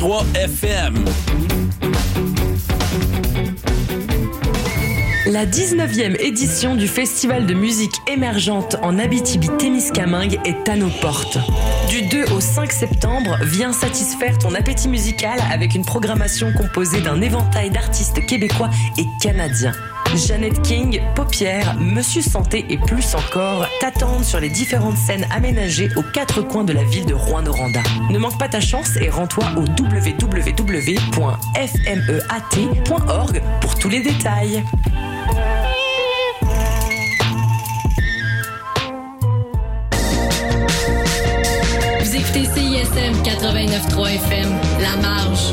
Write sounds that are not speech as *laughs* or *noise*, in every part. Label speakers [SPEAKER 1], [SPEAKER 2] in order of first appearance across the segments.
[SPEAKER 1] 923 FM.
[SPEAKER 2] La 19e édition du Festival de musique émergente en Abitibi-Témiscamingue est à nos portes. Du 2 au 5 septembre, viens satisfaire ton appétit musical avec une programmation composée d'un éventail d'artistes québécois et canadiens. Jeannette King, Paupière, Monsieur Santé et plus encore t'attendent sur les différentes scènes aménagées aux quatre coins de la ville de Rouen-Noranda. Ne manque pas ta chance et rends-toi au www.fmeat.org pour tous les détails.
[SPEAKER 3] Vous écoutez CISM 89.3 FM, La Marge.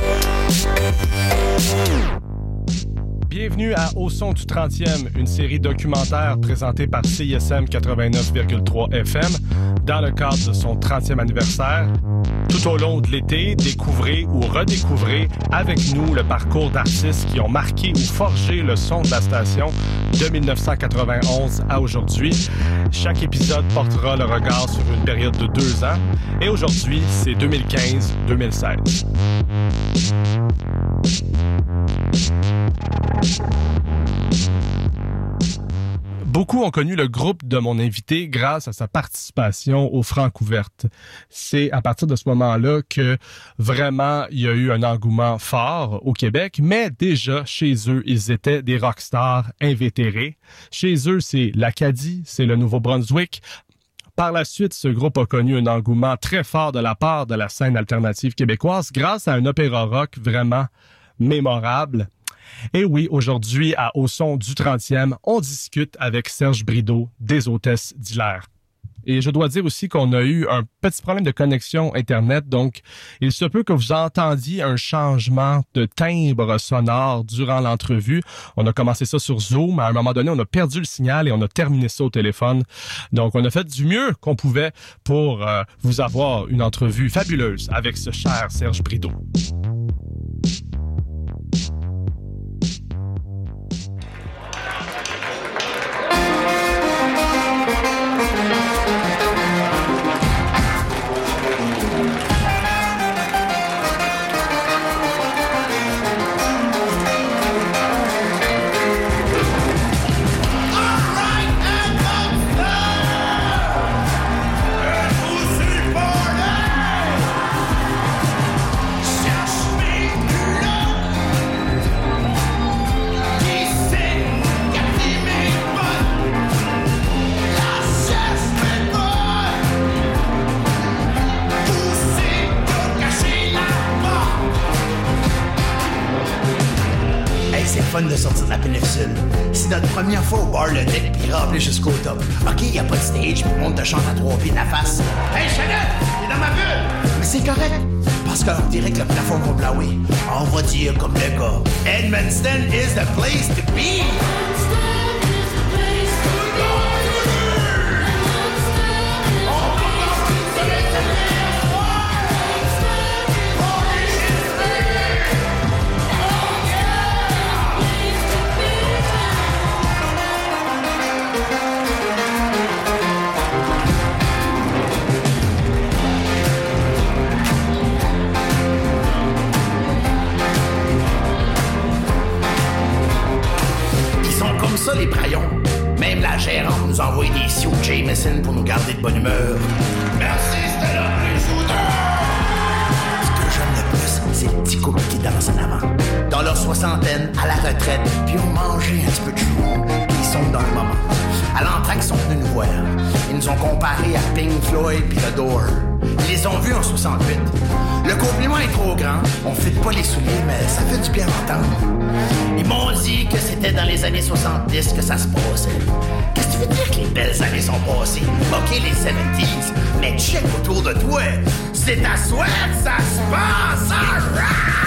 [SPEAKER 3] Yeah.
[SPEAKER 4] Bienvenue à Au son du 30e, une série documentaire présentée par CISM 89,3 FM dans le cadre de son 30e anniversaire. Tout au long de l'été, découvrez ou redécouvrez avec nous le parcours d'artistes qui ont marqué ou forgé le son de la station de 1991 à aujourd'hui. Chaque épisode portera le regard sur une période de deux ans et aujourd'hui, c'est 2015-2016. Beaucoup ont connu le groupe de mon invité grâce à sa participation aux Francouvertes. C'est à partir de ce moment-là que vraiment il y a eu un engouement fort au Québec, mais déjà chez eux, ils étaient des rockstars invétérés. Chez eux, c'est l'Acadie, c'est le Nouveau-Brunswick, par la suite, ce groupe a connu un engouement très fort de la part de la scène alternative québécoise grâce à un opéra rock vraiment mémorable. Et oui, aujourd'hui, à Au son du 30e, on discute avec Serge Brideau des hôtesses d'Hilaire. Et je dois dire aussi qu'on a eu un petit problème de connexion Internet, donc il se peut que vous entendiez un changement de timbre sonore durant l'entrevue. On a commencé ça sur Zoom, à un moment donné, on a perdu le signal et on a terminé ça au téléphone. Donc on a fait du mieux qu'on pouvait pour euh, vous avoir une entrevue fabuleuse avec ce cher Serge Brideau.
[SPEAKER 5] Fun de sortir de la péninsule. C'est notre première fois au bar le deck puis rempli jusqu'au top. Ok, y a pas de stage, puis le monde te chante à trois pieds de la face. Hey Chanel, t'es dans ma bulle! Mais c'est correct, parce qu'on dirait que le plafond va blaouer. On va dire comme le gars. Edmundston is the place to be! Les braillons. Même la gérante nous envoie des sioux Jameson pour nous garder de bonne humeur. Merci, c'était là, les Ce que j'aime le plus, c'est les petits couples qui dansent en avant. Dans leur soixantaine, à la retraite, puis ont mangé un petit peu de chou. Ils sont dans le moment. À l'entraque, ils sont venus nous voir. Ils nous ont comparé à Pink Floyd puis The Door. les ont vus en 68. Le compliment est trop grand, on fit pas les souliers, mais ça fait du bien d'entendre. Ils m'ont dit que c'était dans les années 70 que ça se passait. Qu'est-ce que tu veux dire que les belles années sont passées? Ok, les 70s, mais check autour de toi. C'est soi que ça se passe, alright!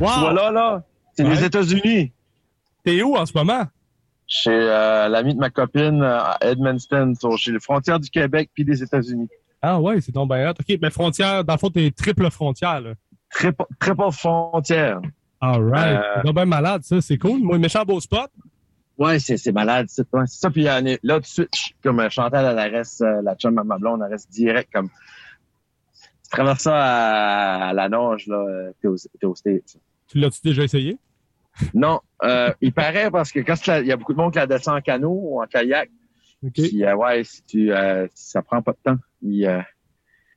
[SPEAKER 6] Wow!
[SPEAKER 7] Vois là, là? C'est
[SPEAKER 6] Ouais.
[SPEAKER 7] les États-Unis.
[SPEAKER 6] T'es où en ce moment?
[SPEAKER 7] Chez euh, l'ami de ma copine euh, à Edmundston, sur, chez les frontières du Québec puis des États-Unis.
[SPEAKER 6] Ah ouais, c'est ton bien hot. OK, mais frontière, dans le fond, t'es triple frontière, là.
[SPEAKER 7] Pas frontière.
[SPEAKER 6] All right.
[SPEAKER 7] Euh,
[SPEAKER 6] C'est donc bien malade, ça. C'est cool. Moi, méchant beau spot.
[SPEAKER 7] Ouais, c'est, c'est malade. C'est, ça. Puis euh, là, tout de suite, comme euh, Chantal, elle reste, euh, la chum à ma blonde, elle reste direct comme. Tu traverses ça à, à la nage, là, euh, t'es aux States.
[SPEAKER 6] Tu l'as-tu déjà essayé?
[SPEAKER 7] Non, euh, il paraît parce que quand il y a beaucoup de monde qui la descend en canot ou en kayak,
[SPEAKER 6] OK.
[SPEAKER 7] Puis, euh, ouais, si tu, euh, ça prend pas de temps.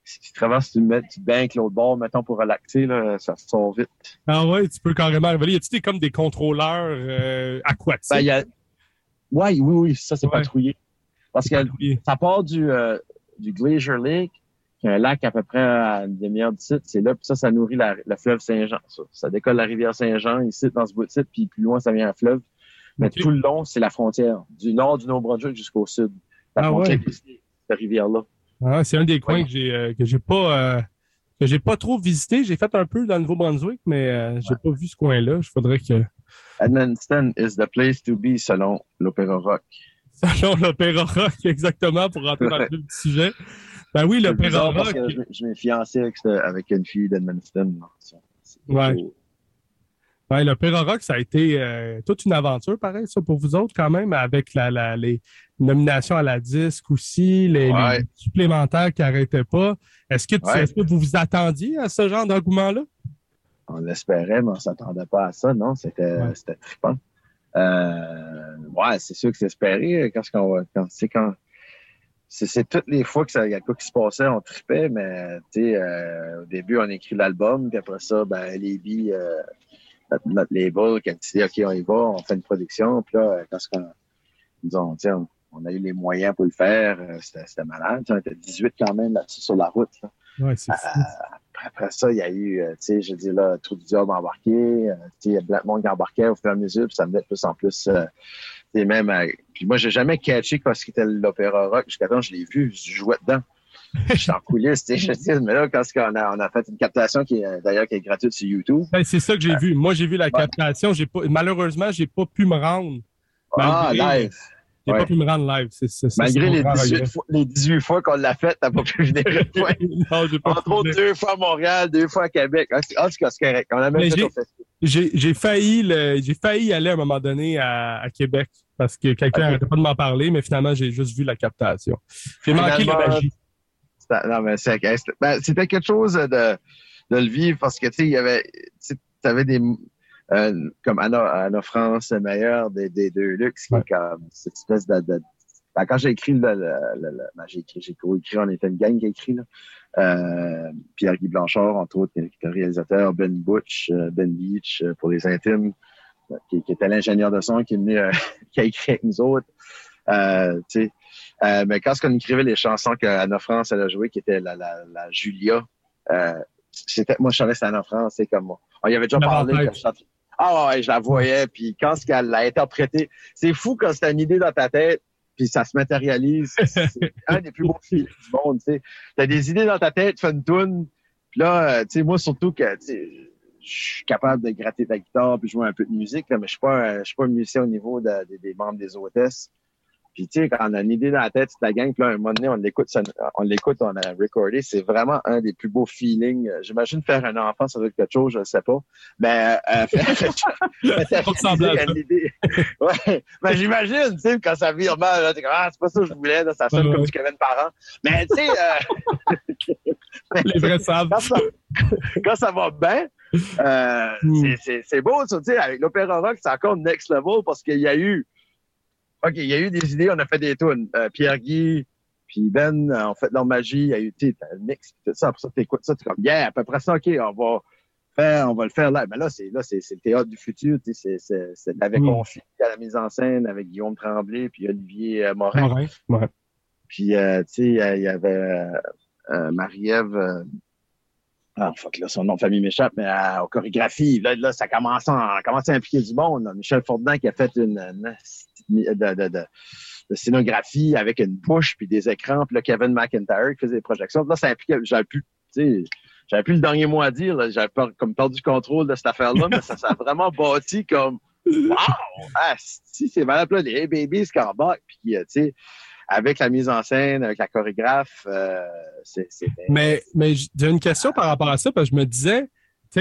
[SPEAKER 7] Si tu traverses, tu mets, tu banques l'autre bord, mettons, pour relaxer, là, ça sort vite.
[SPEAKER 6] Ah ouais, tu peux carrément arriver. Y a-tu comme des contrôleurs aquatiques?
[SPEAKER 7] Ben, y a, ouais, oui, oui, ça, c'est
[SPEAKER 6] Ouais.
[SPEAKER 7] patrouillé. Parce que ça part du, du Glacier Lake, un lac à peu près à une demi-heure du site. C'est là, puis ça, ça nourrit la, le fleuve Saint-Jean. Ça. ça décolle la rivière Saint-Jean, ici, dans ce bout de site, puis plus loin, ça vient un fleuve. Mais tout le long, c'est la frontière. Du nord du Nouveau-Brunswick jusqu'au sud. La
[SPEAKER 6] Ah
[SPEAKER 7] frontière,
[SPEAKER 6] ouais.
[SPEAKER 7] c'est cette rivière-là.
[SPEAKER 6] Ah, c'est un des coins
[SPEAKER 7] Ouais.
[SPEAKER 6] que j'ai euh, que j'ai pas euh, que j'ai pas trop visité. J'ai fait un peu dans le Nouveau-Brunswick, mais euh, j'ai pas vu ce coin-là. Je faudrait que
[SPEAKER 7] Edmundston is the place to be selon l'Opéra Rock. *laughs*
[SPEAKER 6] selon l'Opéra Rock exactement pour rentrer dans le *laughs* sujet. Ben oui,
[SPEAKER 7] bizarre parce
[SPEAKER 6] Rock.
[SPEAKER 7] que je, je m'ai fiancé avec, une fille d'Edmundston.
[SPEAKER 6] Ouais.
[SPEAKER 7] toujours-
[SPEAKER 6] Ouais, l'Opéra Rock, ça a été euh, toute une aventure, pareil, ça, pour vous autres, quand même, avec la, la, les nominations à la disque aussi, les,
[SPEAKER 7] Ouais.
[SPEAKER 6] les supplémentaires qui n'arrêtaient pas. Est-ce que,
[SPEAKER 7] Ouais.
[SPEAKER 6] que vous vous attendiez à ce genre d'engouement-là?
[SPEAKER 7] On l'espérait, mais on s'attendait pas à ça, non? C'était trippant. Euh, ouais, c'est sûr que c'est espéré quand, va- quand, c'est quand, c'est, toutes les fois que ça, y a quoi qui se passait, on trippait, mais, tu sais, euh, au début, on écrit l'album, puis après ça, ben, les billes, euh, notre, notre label, quand tu dis, OK, on y va, on fait une production, puis là, quand on, disons, on, on a eu les moyens pour le faire, euh, c'était, malade, on était 18 quand même là-dessus sur la route, là.
[SPEAKER 6] Ouais.
[SPEAKER 7] Après, ça, il y a eu, euh, tu sais, je dis là, tout du job embarqué. euh, tu sais, monde qui embarquait au fur et à mesure, puis ça me met de plus en plus. Euh, tu sais, même, euh, puis moi, j'ai jamais catché quoi ce qu'était l'opéra rock. Jusqu'à temps, je l'ai vu, je jouais dedans. J'étais en coulisses, tu sais, je dis, mais là, quand on a, on a fait une captation qui est, euh, d'ailleurs, qui est gratuite sur YouTube.
[SPEAKER 6] Ben, c'est ça que j'ai vu. Moi, j'ai vu la captation. J'ai pas, malheureusement, j'ai pas pu me rendre.
[SPEAKER 7] Ah, live.
[SPEAKER 6] J'ai
[SPEAKER 7] Ouais.
[SPEAKER 6] pas pu me rendre live.
[SPEAKER 7] Malgré les
[SPEAKER 6] grand
[SPEAKER 7] 18,
[SPEAKER 6] regret.
[SPEAKER 7] fois, les 18 fois qu'on l'a fait, t'as pas pu venir. *laughs* Ouais.
[SPEAKER 6] non, pas
[SPEAKER 7] Entre autres, deux fois à Montréal, deux fois à Québec. Ah, c'est, ah, correct. On a même fait
[SPEAKER 6] j'ai- failli le, aller à un moment donné à, à Québec parce que quelqu'un n'arrêtait pas de m'en parler, mais finalement, j'ai juste vu la captation. J'ai manqué la magie.
[SPEAKER 7] C'était- Non, mais c'est- c'était ben, c'était quelque chose de, de le vivre parce que, tu sais, il y avait, tu avais des, euh, comme Anna, Anna France, le meilleur des, des deux luxe, qui
[SPEAKER 6] Ouais.
[SPEAKER 7] est comme cette espèce de, de- ben, quand j'ai écrit le, le, le- le- ben, j'ai écrit, j'ai co-écrit, on était une gang qui a écrit, là. Euh, Pierre-Guy Blanchard, entre autres, qui est le réalisateur, Ben Butch, euh, Ben Beach, euh, pour les intimes, euh, qui, qui était l'ingénieur de son, qui est venu, euh, *laughs* qui a écrit avec nous autres. Euh, tu sais, euh, mais quand on écrivait les chansons qu'Anna France elle a jouées, qui était la, la, la Julia, euh, c'était, moi je savais que c'était Anna France, c'est comme moi. On y avait déjà parlé. quand je. Ah ouais, je la voyais, puis quand ce qu'elle l'a interprété, c'est fou quand c'est une idée dans ta tête, puis ça se matérialise. *laughs* C'est un des plus beaux films du monde, tu sais. T'as des idées dans ta tête, fais une toune, puis là, euh, tu sais, moi, surtout que, tu sais, je suis capable de gratter ta guitare puis jouer un peu de musique, là, mais je suis pas, je suis pas un musicien au niveau de- de- des membres des hôtesses. Puis tu sais, quand on a une idée dans la tête, c'est la gang, puis là, un moment donné, on l'écoute, on l'écoute, on a recordé, c'est vraiment un des plus beaux feelings. Euh, J'imagine faire un enfant, ça doit être quelque chose, je ne sais pas. Mais euh, *laughs*
[SPEAKER 4] de *laughs*
[SPEAKER 7] une idée. *laughs* Ouais, mais j'imagine, tu sais, quand ça vire mal, t'es comme, ah, c'est pas ça que je voulais, là, ça sonne
[SPEAKER 4] Ouais,
[SPEAKER 7] comme du Kevin Parent. Mais tu sais, euh,
[SPEAKER 4] Les vrais savent.
[SPEAKER 7] quand ça, quand ça va bien, euh,
[SPEAKER 4] Mm.
[SPEAKER 7] c'est- beau, tu sais, avec l'opéra rock, c'est encore next level parce qu'il y a eu, OK, il y a eu des idées, on a fait des tunes. Euh, Pierre Guy, puis Ben, euh, ont fait leur magie, il y a eu, tu mix, tout ça, après ça, t'écoutes ça, t'es comme, yeah, à peu près ça, OK, on va faire, on va le faire là. Mais là, c'est, là, c'est, c'est le théâtre du futur, tu sais, c'est, c'est, c'est avec
[SPEAKER 4] Mm.
[SPEAKER 7] à la mise en scène, avec Guillaume Tremblay, puis Olivier euh, Morin.
[SPEAKER 4] Morin. Ouais.
[SPEAKER 7] Puis, euh, tu sais, il y a- il y avait euh, euh, Marie-Ève, euh, ah, fuck, là, son nom de famille m'échappe, mais euh, en chorégraphie, là, là ça commence à, commence à impliquer du monde. là. Michel Fordin qui a fait une, une- de, de, de, scénographie avec une bouche puis des écrans, puis là, Kevin McIntyre qui faisait des projections. Là, ça impliquait, j'avais plus, tu j'avais plus le dernier mot à dire, j'avais comme perdu le contrôle de cette affaire-là, mais ça s'est vraiment bâti comme, wow, ah, si, c'est valable, là, les Hey embarquent, puis, euh, tu sais, avec la mise en scène, avec la chorégraphe, euh, c'est,
[SPEAKER 4] Mais, mais j'ai une question par rapport à ça, parce que je me disais,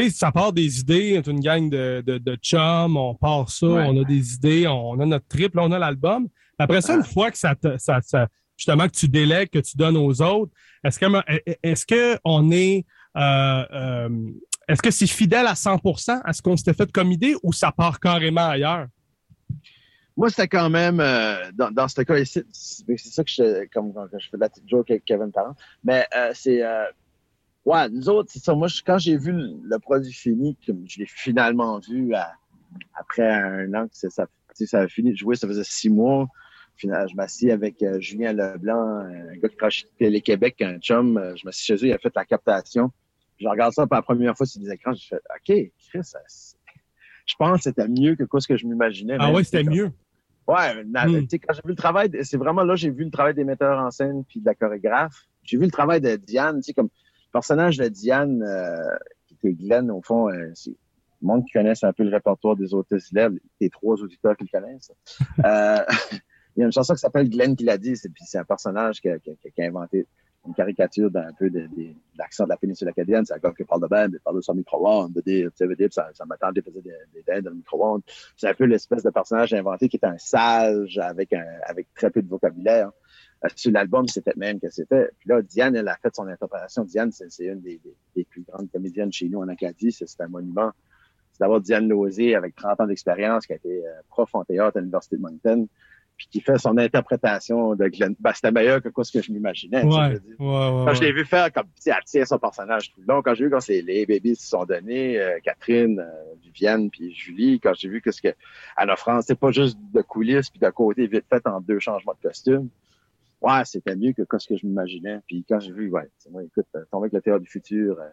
[SPEAKER 4] sais, ça part des idées, on est une gang de, de, de chums, on part ça,
[SPEAKER 7] Ouais.
[SPEAKER 4] on a des idées, on a notre trip, là, on a l'album. Après ça, une fois que ça, te- ça, ça- justement, que tu délègues, que tu donnes aux autres, est-ce que, est-ce que on est, euh, euh, est-ce que c'est fidèle à 100% à ce qu'on s'était fait comme idée ou ça part carrément ailleurs?
[SPEAKER 7] Moi, c'était quand même, euh, dans, dans ce cas ici, c'est ça que je, comme quand je fais la petite joke avec Kevin Parent, mais c'est, ouais, nous autres, c'est ça. Moi, je- quand j'ai vu le, le produit fini, comme je l'ai finalement vu à- après un an que ça, tu sais, ça a fini de jouer, ça faisait six mois. Finalement, je m'assis avec euh, Julien Leblanc, un gars qui travaille les Québec, un chum. euh, je m'assis chez eux, il a fait la captation. Je regarde ça pour la première fois sur des écrans, j'ai fait, OK, Chris, ça, je pense que c'était mieux que quoi ce que je m'imaginais.
[SPEAKER 4] Ah ouais, c'était mieux.
[SPEAKER 7] Ouais, na-
[SPEAKER 4] Mm.
[SPEAKER 7] tu sais, quand j'ai vu le travail, c'est vraiment là, j'ai vu le travail des metteurs en scène puis de la chorégraphe. J'ai vu le travail de Diane, tu sais, comme personnage de Diane, euh, qui était Glenn, au fond, euh, c'est le monde qui connaisse un peu le répertoire des hôtesses lèvres, les trois auditeurs qui le connaissent. *laughs* Euh, *laughs* il y a une chanson qui s'appelle Glenn qui l'a dit, c'est, puis c'est un personnage qui a, qui a- qui a inventé une caricature d'un peu de, de- de l'accent de la péninsule acadienne. C'est un gars qui parle de bain, il parle de son micro-ondes, de dire, tu sais, veut dire, ça, ça m'attendait, faisait des, des dents dans le micro-ondes. C'est un peu l'espèce de personnage inventé qui est un sage avec un, avec très peu de vocabulaire. Euh, Sur l'album, c'était même que c'était. Puis là, Diane, elle a fait son interprétation. Diane, c'est une des, des- des plus grandes comédiennes chez nous en Acadie. C'est c'est un monument. C'est d'avoir Diane Lozé avec 30 ans d'expérience, qui a été euh, prof en théâtre à l'Université de Moncton, puis qui fait son interprétation de Glenn. Ben, c'était meilleur que quoi ce que je m'imaginais.
[SPEAKER 4] Ouais, ouais, ouais.
[SPEAKER 7] Quand je l'ai vu faire, comme, tu sais, elle tient son personnage tout le long. Quand j'ai vu quand c'est les babies se sont donnés, euh, Catherine, euh, Viviane, puis Julie, quand j'ai vu que ce que, à la France, c'est pas juste de coulisses puis de côté vite fait en deux changements de costume. Ouais, c'était mieux que ce que je m'imaginais. Puis quand j'ai vu, ouais, c'est moi, écoute, euh, tomber avec le théâtre du futur, euh,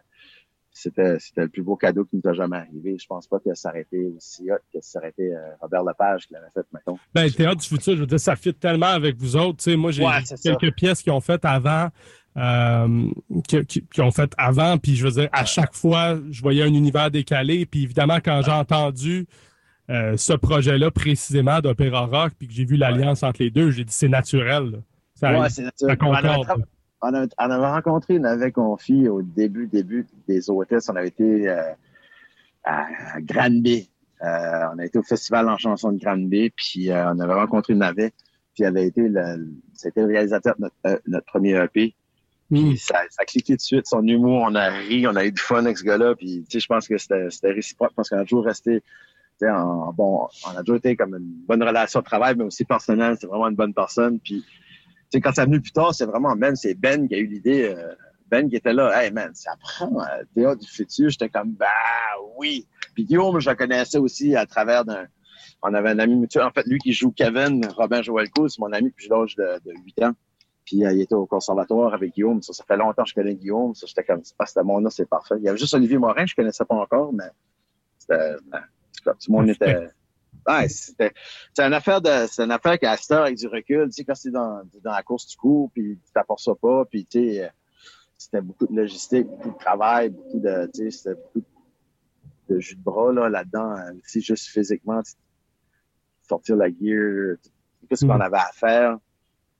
[SPEAKER 7] c'était, c'était le plus beau cadeau qui nous a jamais arrivé. Je pense pas que ça aurait été aussi hot que ça aurait été euh, Robert Lepage qui l'avait fait, mettons.
[SPEAKER 4] Ben, le théâtre du futur, je veux dire, ça fit tellement avec vous autres. Tu sais, moi, j'ai
[SPEAKER 7] Ouais, ça.
[SPEAKER 4] quelques pièces qui ont fait avant, euh, qui, qui- qui ont fait avant, puis je veux dire, à chaque fois, je voyais un univers décalé. Puis évidemment, quand j'ai entendu euh, ce projet-là précisément d'Opéra Rock, puis que j'ai vu l'alliance entre les deux, j'ai dit c'est naturel. là. Ça,
[SPEAKER 7] Ouais, c'est
[SPEAKER 4] ça
[SPEAKER 7] naturel. On avait a- on rencontré une confie au début, début des hôtesses. On avait été euh, à Granby. Euh, on a été au festival en chanson de Granby, puis euh, on avait rencontré une avait, puis avait été le, c'était le réalisateur de notre, euh, notre premier EP.
[SPEAKER 4] Hmm.
[SPEAKER 7] Puis ça, ça a cliqué tout de suite. Son humour, on a ri, on a eu du fun avec ce gars-là. Puis, tu sais, je pense que c'était c'était réciproque parce qu'on a toujours resté, en, bon, on a toujours été comme une bonne relation de travail, mais aussi personnelle. C'est vraiment une bonne personne. Puis, sais, quand ça venu plus tard, c'est vraiment Ben, c'est Ben qui a eu l'idée. euh, ben qui était là, hey man, ça prend un théâtre du futur. J'étais comme, bah oui. Puis Guillaume, je le connaissais aussi à travers d'un. On avait un ami mutuel. En fait, lui qui joue Kevin, Robin Joelco, c'est mon ami depuis l'âge de, de 8 ans. Puis euh, il était au conservatoire avec Guillaume. Ça, ça fait longtemps que je connais Guillaume. Ça, j'étais comme, ah, c'était mon nom, c'est parfait. Il y avait juste Olivier Morin, je connaissais pas encore, mais c'était, le monde était. Ouais, c'était, c'est une affaire de, c'est une affaire qu'à cette heure, avec du recul, tu sais, quand c'est dans, dans la course du cours, puis tu t'apportes ça pas, puis tu sais, euh, c'était beaucoup de logistique, beaucoup de travail, beaucoup de, tu sais, c'était beaucoup de jus de bras, là, là-dedans, euh, c'est juste physiquement, tu- sortir la gear, qu'est-ce qu'on
[SPEAKER 4] Mhm.
[SPEAKER 7] avait à faire.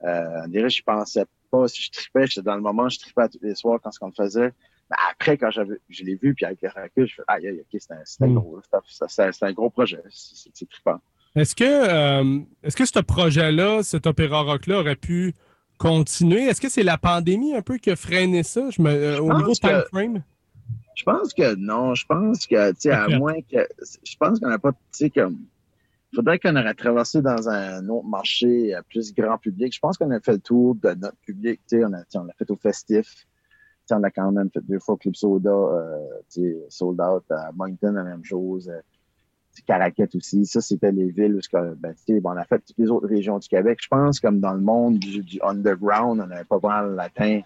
[SPEAKER 7] Euh, on dirait, je pensais pas, si je tripais, j'étais dans le moment, je tripais tous les soirs quand ce qu'on faisait. Mais après, quand je l'ai vu, puis avec le recul, je fais, aïe, aïe, ok, c'était un, c'était
[SPEAKER 4] Mm.
[SPEAKER 7] gros, là. C'était- c'était c'était un gros projet. C'est c'est- c'est trippant.
[SPEAKER 4] Est-ce que, euh, est-ce que ce projet-là, cet opéra rock-là, aurait pu continuer? Est-ce que c'est la pandémie un peu qui a freiné ça je me, euh, au niveau
[SPEAKER 7] que-
[SPEAKER 4] time frame?
[SPEAKER 7] Je pense que non. Je pense que, tu sais, à moins que. Je pense qu'on n'a pas, tu sais, comme. Il faudrait qu'on aurait traversé dans un autre marché euh, plus grand public. Je pense qu'on a fait le tour de notre public. Tu sais, on a, on l'a fait au festif. On l'a quand même fait deux fois Club Soda, euh, sold out. À Moncton, la même chose. Euh, Caraquette aussi. Ça, c'était les villes où, ben, on a fait toutes les autres régions du Québec. Je pense, comme dans le monde du, underground, on n'avait pas vraiment atteint,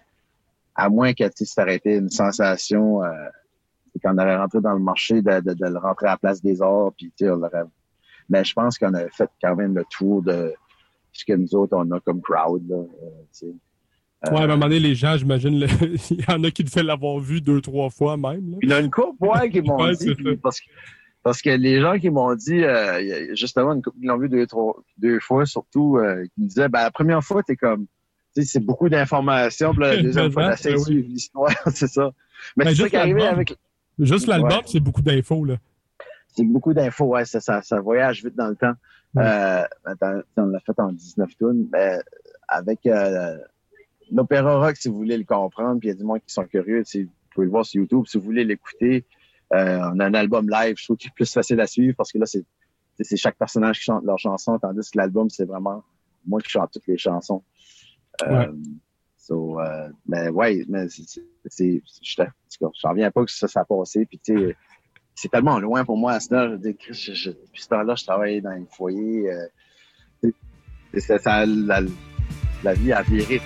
[SPEAKER 7] à moins que, ça aurait été une sensation, euh, qu'on aurait rentré dans le marché de, le rentrer à la place des arts, puis on. Mais je pense qu'on a fait quand même le tour de ce que nous autres, on a comme crowd, là. Euh,
[SPEAKER 4] Ouais, à un moment donné, les gens, j'imagine, le- *laughs* il y en a qui devaient l'avoir vu deux, trois fois même. là.
[SPEAKER 7] Il y a une couple, ouais, qui m'ont
[SPEAKER 4] Ouais,
[SPEAKER 7] dit, parce que, parce que les gens qui m'ont dit, euh, justement, une couple qui l'ont vu deux, trois, deux fois, surtout, euh, qui me disaient, ben, la première fois, t'es comme, tu sais, c'est beaucoup d'informations, puis la *laughs* deuxième fois,
[SPEAKER 4] oui.
[SPEAKER 7] suivre l'histoire, *laughs* c'est ça. Mais
[SPEAKER 4] Ben,
[SPEAKER 7] c'est ça
[SPEAKER 4] juste
[SPEAKER 7] qui est arrivé
[SPEAKER 4] l'album.
[SPEAKER 7] avec,
[SPEAKER 4] Juste l'album,
[SPEAKER 7] Ouais.
[SPEAKER 4] c'est beaucoup d'infos. là.
[SPEAKER 7] c'est beaucoup d'infos, ouais, ça, ça, ça voyage vite dans le temps.
[SPEAKER 4] Mm.
[SPEAKER 7] Euh, on l'a fait en 19 tonnes, mais avec euh, l'opéra rock, si vous voulez le comprendre, puis il y a du monde qui sont curieux, vous pouvez le voir sur YouTube, si vous voulez l'écouter, euh, on a un album live, je trouve qu'il est plus facile à suivre parce que là, c'est chaque personnage qui chante leur chanson, tandis que l'album, c'est vraiment moi qui chante toutes les chansons. Euh, so, euh, mais ouais, mais c'est- j'en reviens pas que ça, ça a passé, puis tu sais, c'est tellement loin pour moi à ce temps. Je je, je, depuis ce temps-là, je travaillais dans un foyer. Euh, ça, la, la vie a viré.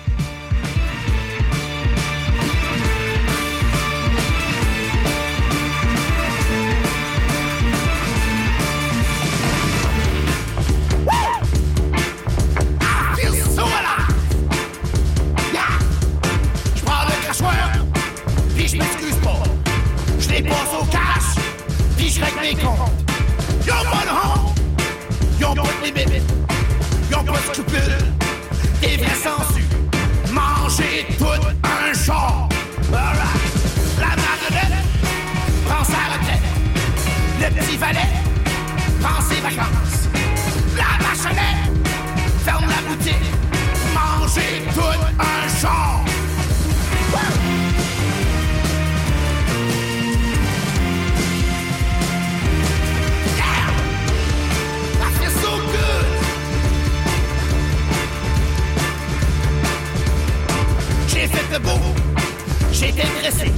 [SPEAKER 5] J'étais dressé,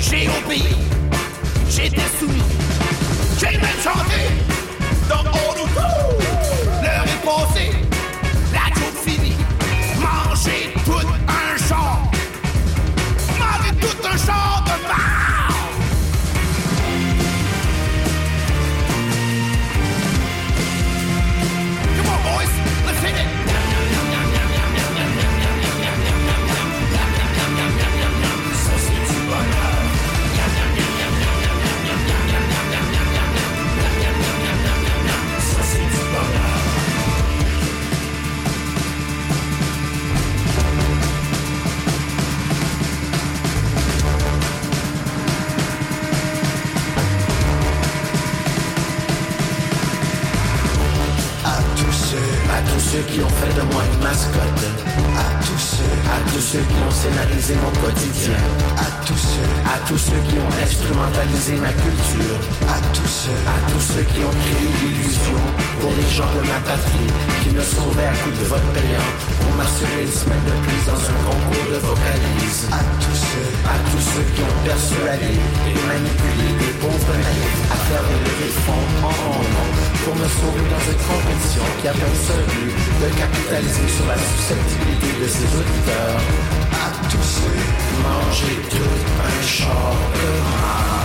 [SPEAKER 5] j'ai obéi, j'étais soumis, j'ai même chanté. Dans All L'heure
[SPEAKER 8] ceux qui ont fait de moi une mascotte. À tous ceux, à tous ceux qui ont scénarisé mon quotidien. À tous ceux, à tous ceux qui ont instrumentalisé ma culture. À tous ceux, à tous ceux qui ont créé l'illusion pour les gens de ma patrie qui me sauvaient à coups de vote payant pour m'assurer une semaine de plus dans un concours de vocalise. À tous ceux, à tous ceux qui ont persuadé et manipulé des pauvres naïfs à faire des levées de fonds en nom pour me sauver dans une compétition qui a comme seul but de capitaliser sur la susceptibilité de ses auditeurs. À tous ceux, manger tout un char de marde.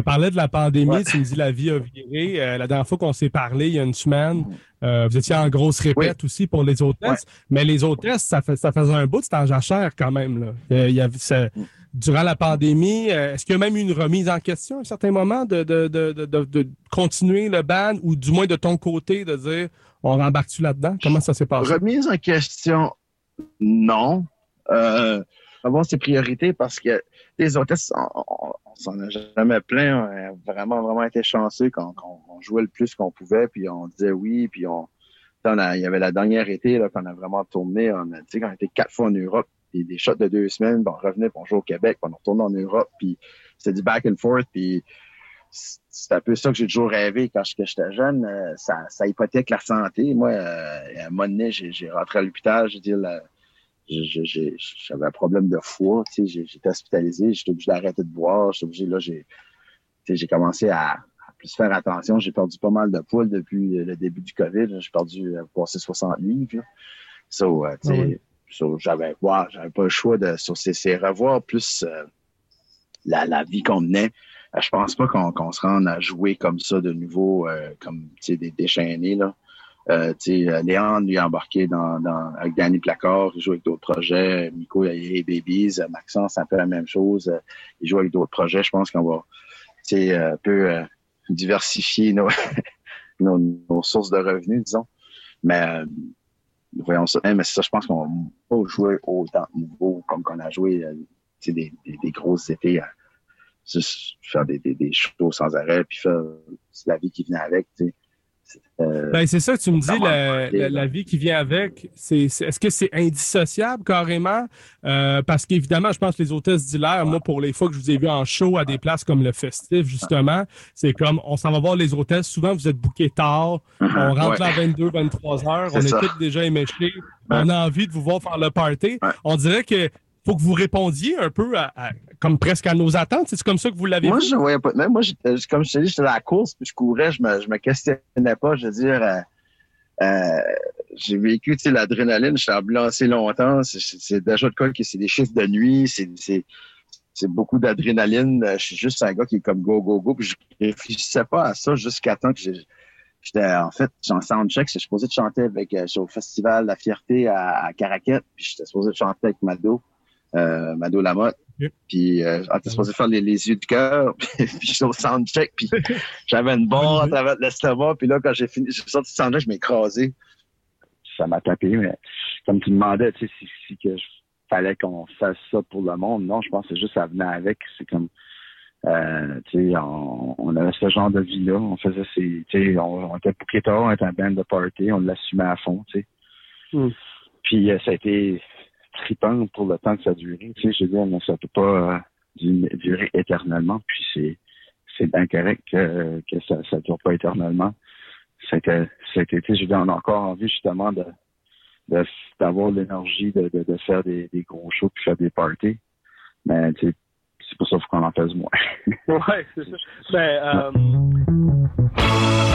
[SPEAKER 4] Te parlais de la pandémie, tu me dis la vie a viré. Euh, la dernière fois qu'on s'est parlé, il y a une semaine, euh, vous étiez en grosse répète aussi pour les hôtesses. Mais les hôtesses, ça, fait, ça faisait un bout de temps jachère quand même. Là. Euh, il y avait, durant la pandémie, est-ce qu'il y a même eu une remise en question à un certain moment de, de, de, de, de continuer le ban ou du moins de ton côté de dire on rembarque-tu là-dedans? Comment ça s'est passé?
[SPEAKER 7] Remise en question, non. Avoir ses priorités parce que les hôtesses, on, s'en a jamais plein. On a vraiment, vraiment été chanceux quand, on jouait le plus qu'on pouvait, puis on disait oui, puis on, il y avait la dernière été là qu'on a vraiment tourné. On a, dit qu'on était quatre fois en Europe, puis des shots de deux semaines, puis on revenait, puis on jouait au Québec, puis on retournait en Europe, puis c'était du back and forth, puis c'est un peu ça que j'ai toujours rêvé quand j'étais jeune. Euh, ça, ça hypothèque la santé. Moi, euh, à un moment donné, j'ai rentré à l'hôpital, j'ai dit j'avais un problème de foie, tu sais, j'étais hospitalisé, j'étais obligé d'arrêter de boire, j'étais obligé, là, j'ai, j'ai commencé à, plus faire attention, j'ai perdu pas mal de poids depuis le début du COVID, j'ai perdu euh, passé 60 livres, là. So, euh, tu sais, ah j'avais, j'avais pas le choix de, sur ces, revoir plus euh, la, la vie qu'on menait. je pense pas qu'on se rende à jouer comme ça de nouveau, comme, tu sais, des déchaînés, là. Euh, euh, Léon, lui, a embarqué dans, dans, avec Danny Placard, il joue avec d'autres projets. Miko, il y a Babies. Maxence, c'est un peu la même chose. il joue avec d'autres projets. Je pense qu'on va un peu euh, diversifier *laughs* nos, nos, sources de revenus, disons. Mais euh, voyons ça. Mais ça, je pense qu'on va pas jouer autant de niveau comme qu'on a joué des, des, des grosses étés. juste faire des, des, des shows sans arrêt, puis faire la vie qui vient avec.
[SPEAKER 4] Euh, ben, c'est ça que tu me dis, la, vie qui vient avec. C'est, est, ce que c'est indissociable carrément? Euh, parce qu'évidemment, je pense que les hôtesses d'hilaire, moi, pour les fois que je vous ai vu en show à des places comme le Festif, justement, c'est comme on s'en va voir les hôtesses. Souvent, vous êtes bookés tard. Uh-huh. on rentre à 22, 23 heures. on est tous déjà éméchés. On a envie de vous voir faire le party. On dirait que faut que vous répondiez un peu à, comme presque à nos attentes. C'est comme ça que vous l'avez
[SPEAKER 7] Moi, je voyais pas. Même moi, comme je te dis, j'étais à la course, puis je courais, je me, je me questionnais pas. Je veux dire, euh, euh j'ai vécu l'adrénaline, je suis ambulancé longtemps. C'est déjà le cas que c'est des chiffres de nuit, c'est beaucoup d'adrénaline. Je suis juste un gars qui est comme go, go, go. Puis je réfléchissais pas à ça jusqu'à temps que j'étais en fait en soundcheck. Je suis supposé de chanter avec euh, au festival La Fierté à, à Caraquette. Puis j'étais supposé de chanter avec Mado euh, Mado Lamotte. Puis euh, on était supposé faire les, yeux du cœur, *laughs* puis, je suis au soundcheck, puis *laughs* j'avais une barre à travers l'estomac, puis là, quand j'ai fini, j'ai sorti du soundcheck, je m'ai écrasé. Ça m'a tapé, mais comme tu demandais, tu sais, si, si que fallait qu'on fasse ça pour le monde, non, je pense que c'est juste ça venait avec, c'est comme euh, tu sais, on, on, avait ce genre de vie-là, on faisait ces, tu sais, on, on était tard, on était un band de party, on l'assumait à fond, tu sais. Hmm. Puis euh, ça a été tripant pour le temps que ça a duré. Tu sais, je veux dire, mais ça peut pas euh, durer éternellement. Puis c'est c'est bien correct que, que ça ne dure pas éternellement. C'était, c'était, je veux dire, on a encore envie justement de, d'avoir l'énergie de, de, de, faire des, des gros shows puis faire des parties. Mais tu sais, c'est pour ça qu'on en fasse moins.
[SPEAKER 4] ouais, c'est ça. Ben, *laughs*
[SPEAKER 6] disais,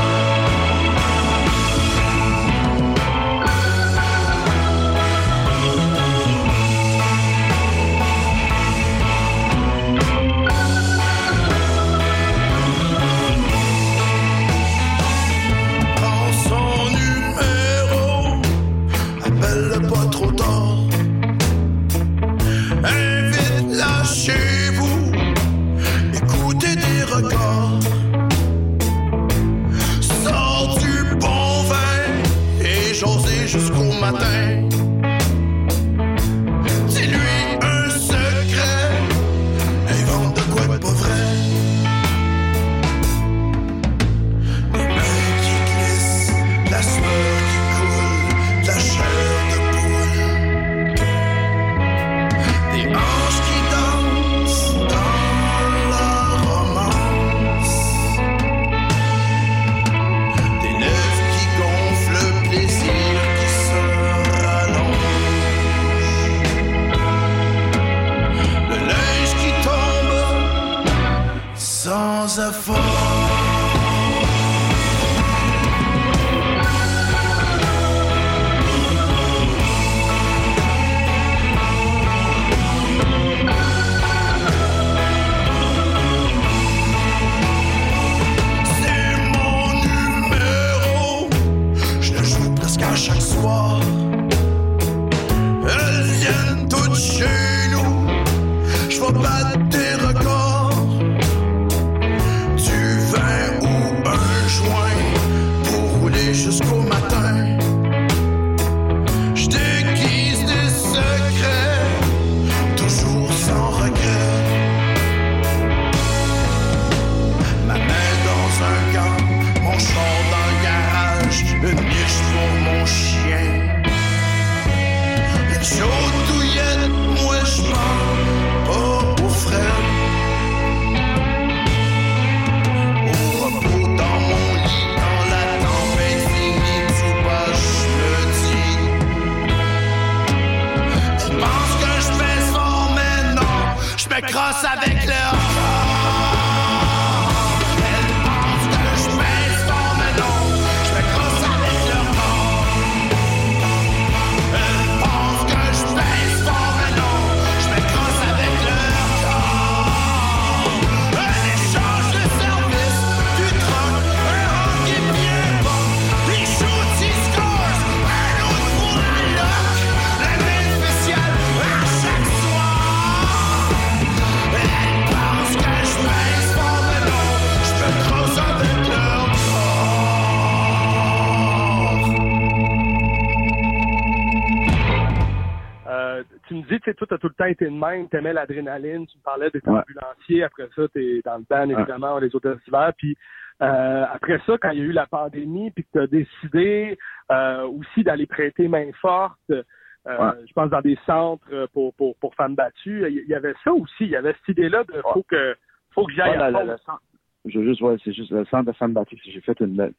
[SPEAKER 6] tu sais, toi, t'as tout le temps été de même, t'aimais l'adrénaline, tu me parlais des
[SPEAKER 1] Ouais.
[SPEAKER 6] ambulanciers, après ça, t'es dans le band, évidemment, les hôtels d'hiver, puis euh, après ça, quand il y a eu la pandémie, puis que t'as décidé euh, aussi d'aller prêter main forte, euh, je pense dans des centres pour, pour, pour femmes battues, il y avait ça aussi, il y avait cette idée-là de faut que faut que j'aille
[SPEAKER 1] Ouais,
[SPEAKER 6] à
[SPEAKER 1] la- la- le centre- je veux juste, ouais, c'est juste le centre de femmes battues. J'ai fait une,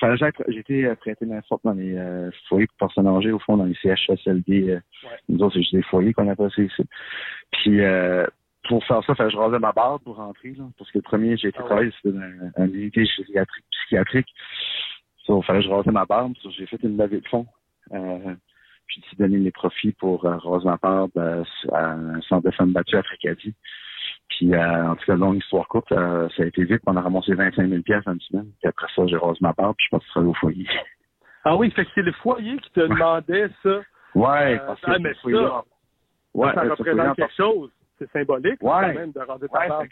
[SPEAKER 1] j'aille- j'ai été euh, prêté main forte dans les euh, foyers pour personnes âgées, au fond, dans les CHSLD. Euh, Nous autres, c'est juste des foyers qu'on appelle ça ici. Puis, euh, pour faire ça, fallait que je rasais ma barbe pour rentrer, là. Parce que le premier, j'ai été
[SPEAKER 6] Ah ouais.
[SPEAKER 1] travailler, c'était dans un unité psychiatrique, psychiatrique. Il fallait que je rasais ma barbe. J'ai fait une levée de fond. Euh, puis j'ai donné mes profits pour raser ma barbe à un centre de femmes battues à Tracadie. Puis, euh, en tout cas, longue histoire courte, euh, ça a été vite. On a ramassé 25 000 pièces en une semaine. Puis après ça, j'ai rasé ma barbe, puis je suis parti au foyer. *laughs*
[SPEAKER 6] Ah oui, fait que c'est le foyer qui te demandait ça.
[SPEAKER 1] Ouais,
[SPEAKER 6] Euh,
[SPEAKER 1] parce que
[SPEAKER 6] ah, mais ça,
[SPEAKER 1] ouais,
[SPEAKER 6] ça représente quelque chose. C'est symbolique
[SPEAKER 1] Ouais.
[SPEAKER 6] quand même de rendre ta
[SPEAKER 1] Ouais,
[SPEAKER 6] barbe.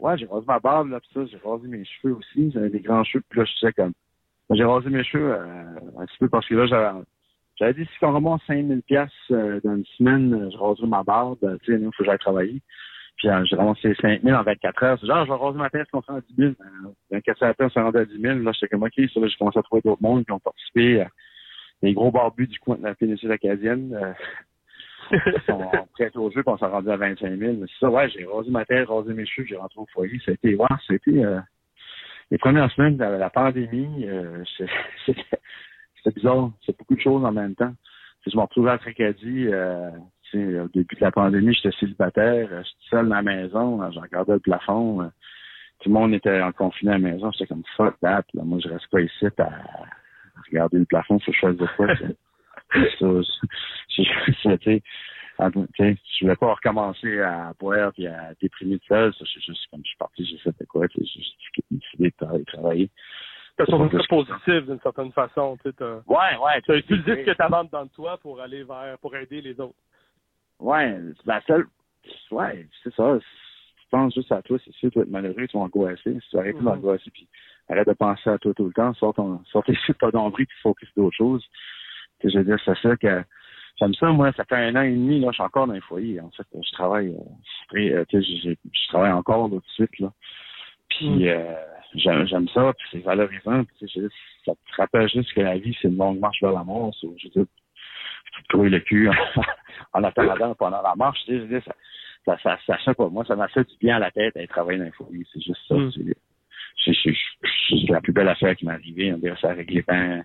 [SPEAKER 1] ouais, j'ai rasé ma barbe, là, puis ça, j'ai rasé mes cheveux aussi. J'avais des grands cheveux, puis là, je sais comme. J'ai rasé mes cheveux euh, un petit peu parce que là, j'avais. J'avais dit, si on ramasse 5000 pièces dans une semaine, je raserai ma barbe. Tu sais, il faut que j'aille travailler. Puis euh, j'ai ramassé 5000 en 24 heures. C'est genre, je vais raser ma tête, on s'en à 10 000. Euh, 24 heures, on s'est rendu à 10 000. Là, j'étais comme, OK, ça, là, j'ai commencé à trouver d'autres mondes qui ont participé. euh, les gros barbus du coin de la péninsule acadienne. euh, *laughs* sont prêts au jeu, puis on s'est rendu à 25 000. Mais c'est ça, ouais, j'ai rasé ma tête, rasé mes cheveux, j'ai rentré au foyer. C'était, ouais, c'était, euh, les premières semaines de la pandémie, euh, c'est- *laughs* c'était, c'était bizarre. C'est beaucoup de choses en même temps. Sais, je me retrouvais à Tracadie, euh, sais, au début de la pandémie, j'étais célibataire, euh, j'étais seul dans la maison, euh, je regardais le plafond. euh, tout le monde était en confiné à la maison. J'étais comme fuck that. Là. Moi, je reste pas ici à regarder le plafond, faut de quoi. *laughs* Ça, je- sais, sais, voulais pas recommencer à boire et à déprimer tout seul. Ça, c'est juste comme je suis parti, j'ai fait de quoi, sais, j'ai juste décidé de travailler.
[SPEAKER 6] T'as trouvé
[SPEAKER 1] C'est
[SPEAKER 6] ça
[SPEAKER 1] pas
[SPEAKER 6] positif d'une certaine façon. Tu sais, t'as-
[SPEAKER 1] Ouais, ouais.
[SPEAKER 6] t'as utilisé ce que t'avais dans toi pour aller vers, pour aider les autres.
[SPEAKER 1] Ouais, c'est la seule. Ouais, c'est ça. Tu penses juste à toi, c'est sûr, tu vas être malheureux, tu vas angoisser. Si tu arrêtes
[SPEAKER 6] Mhm.
[SPEAKER 1] d'angoisser, puis arrête de penser à toi tout le temps, sors ton, sors tes *laughs* pas d'ombris, puis focus d'autres choses. Tu sais, je veux dire, c'est ça que, j'aime ça, moi, ça fait un an et demi, là, je suis encore dans les foyers. En fait, je travaille, euh, très, euh, je travaille encore, là, tout de suite, là. Puis,
[SPEAKER 6] Mm.
[SPEAKER 1] euh, j'aime, j'aime ça, puis c'est valorisant, puis tu sais, je- ça te rappelle juste que la vie, c'est une longue marche vers la mort, je veux dire, trouves le cul *laughs* en attendant pendant la marche, tu sais, je dire, ça, ça, ça, ça, sais pas, moi, ça m'a fait du bien à la tête d'aller travailler dans les foyers, c'est juste ça,
[SPEAKER 6] Mm.
[SPEAKER 1] c'est, c'est, c'est, c'est la plus belle affaire qui m'est arrivée, on dirait, ça a réglé bien,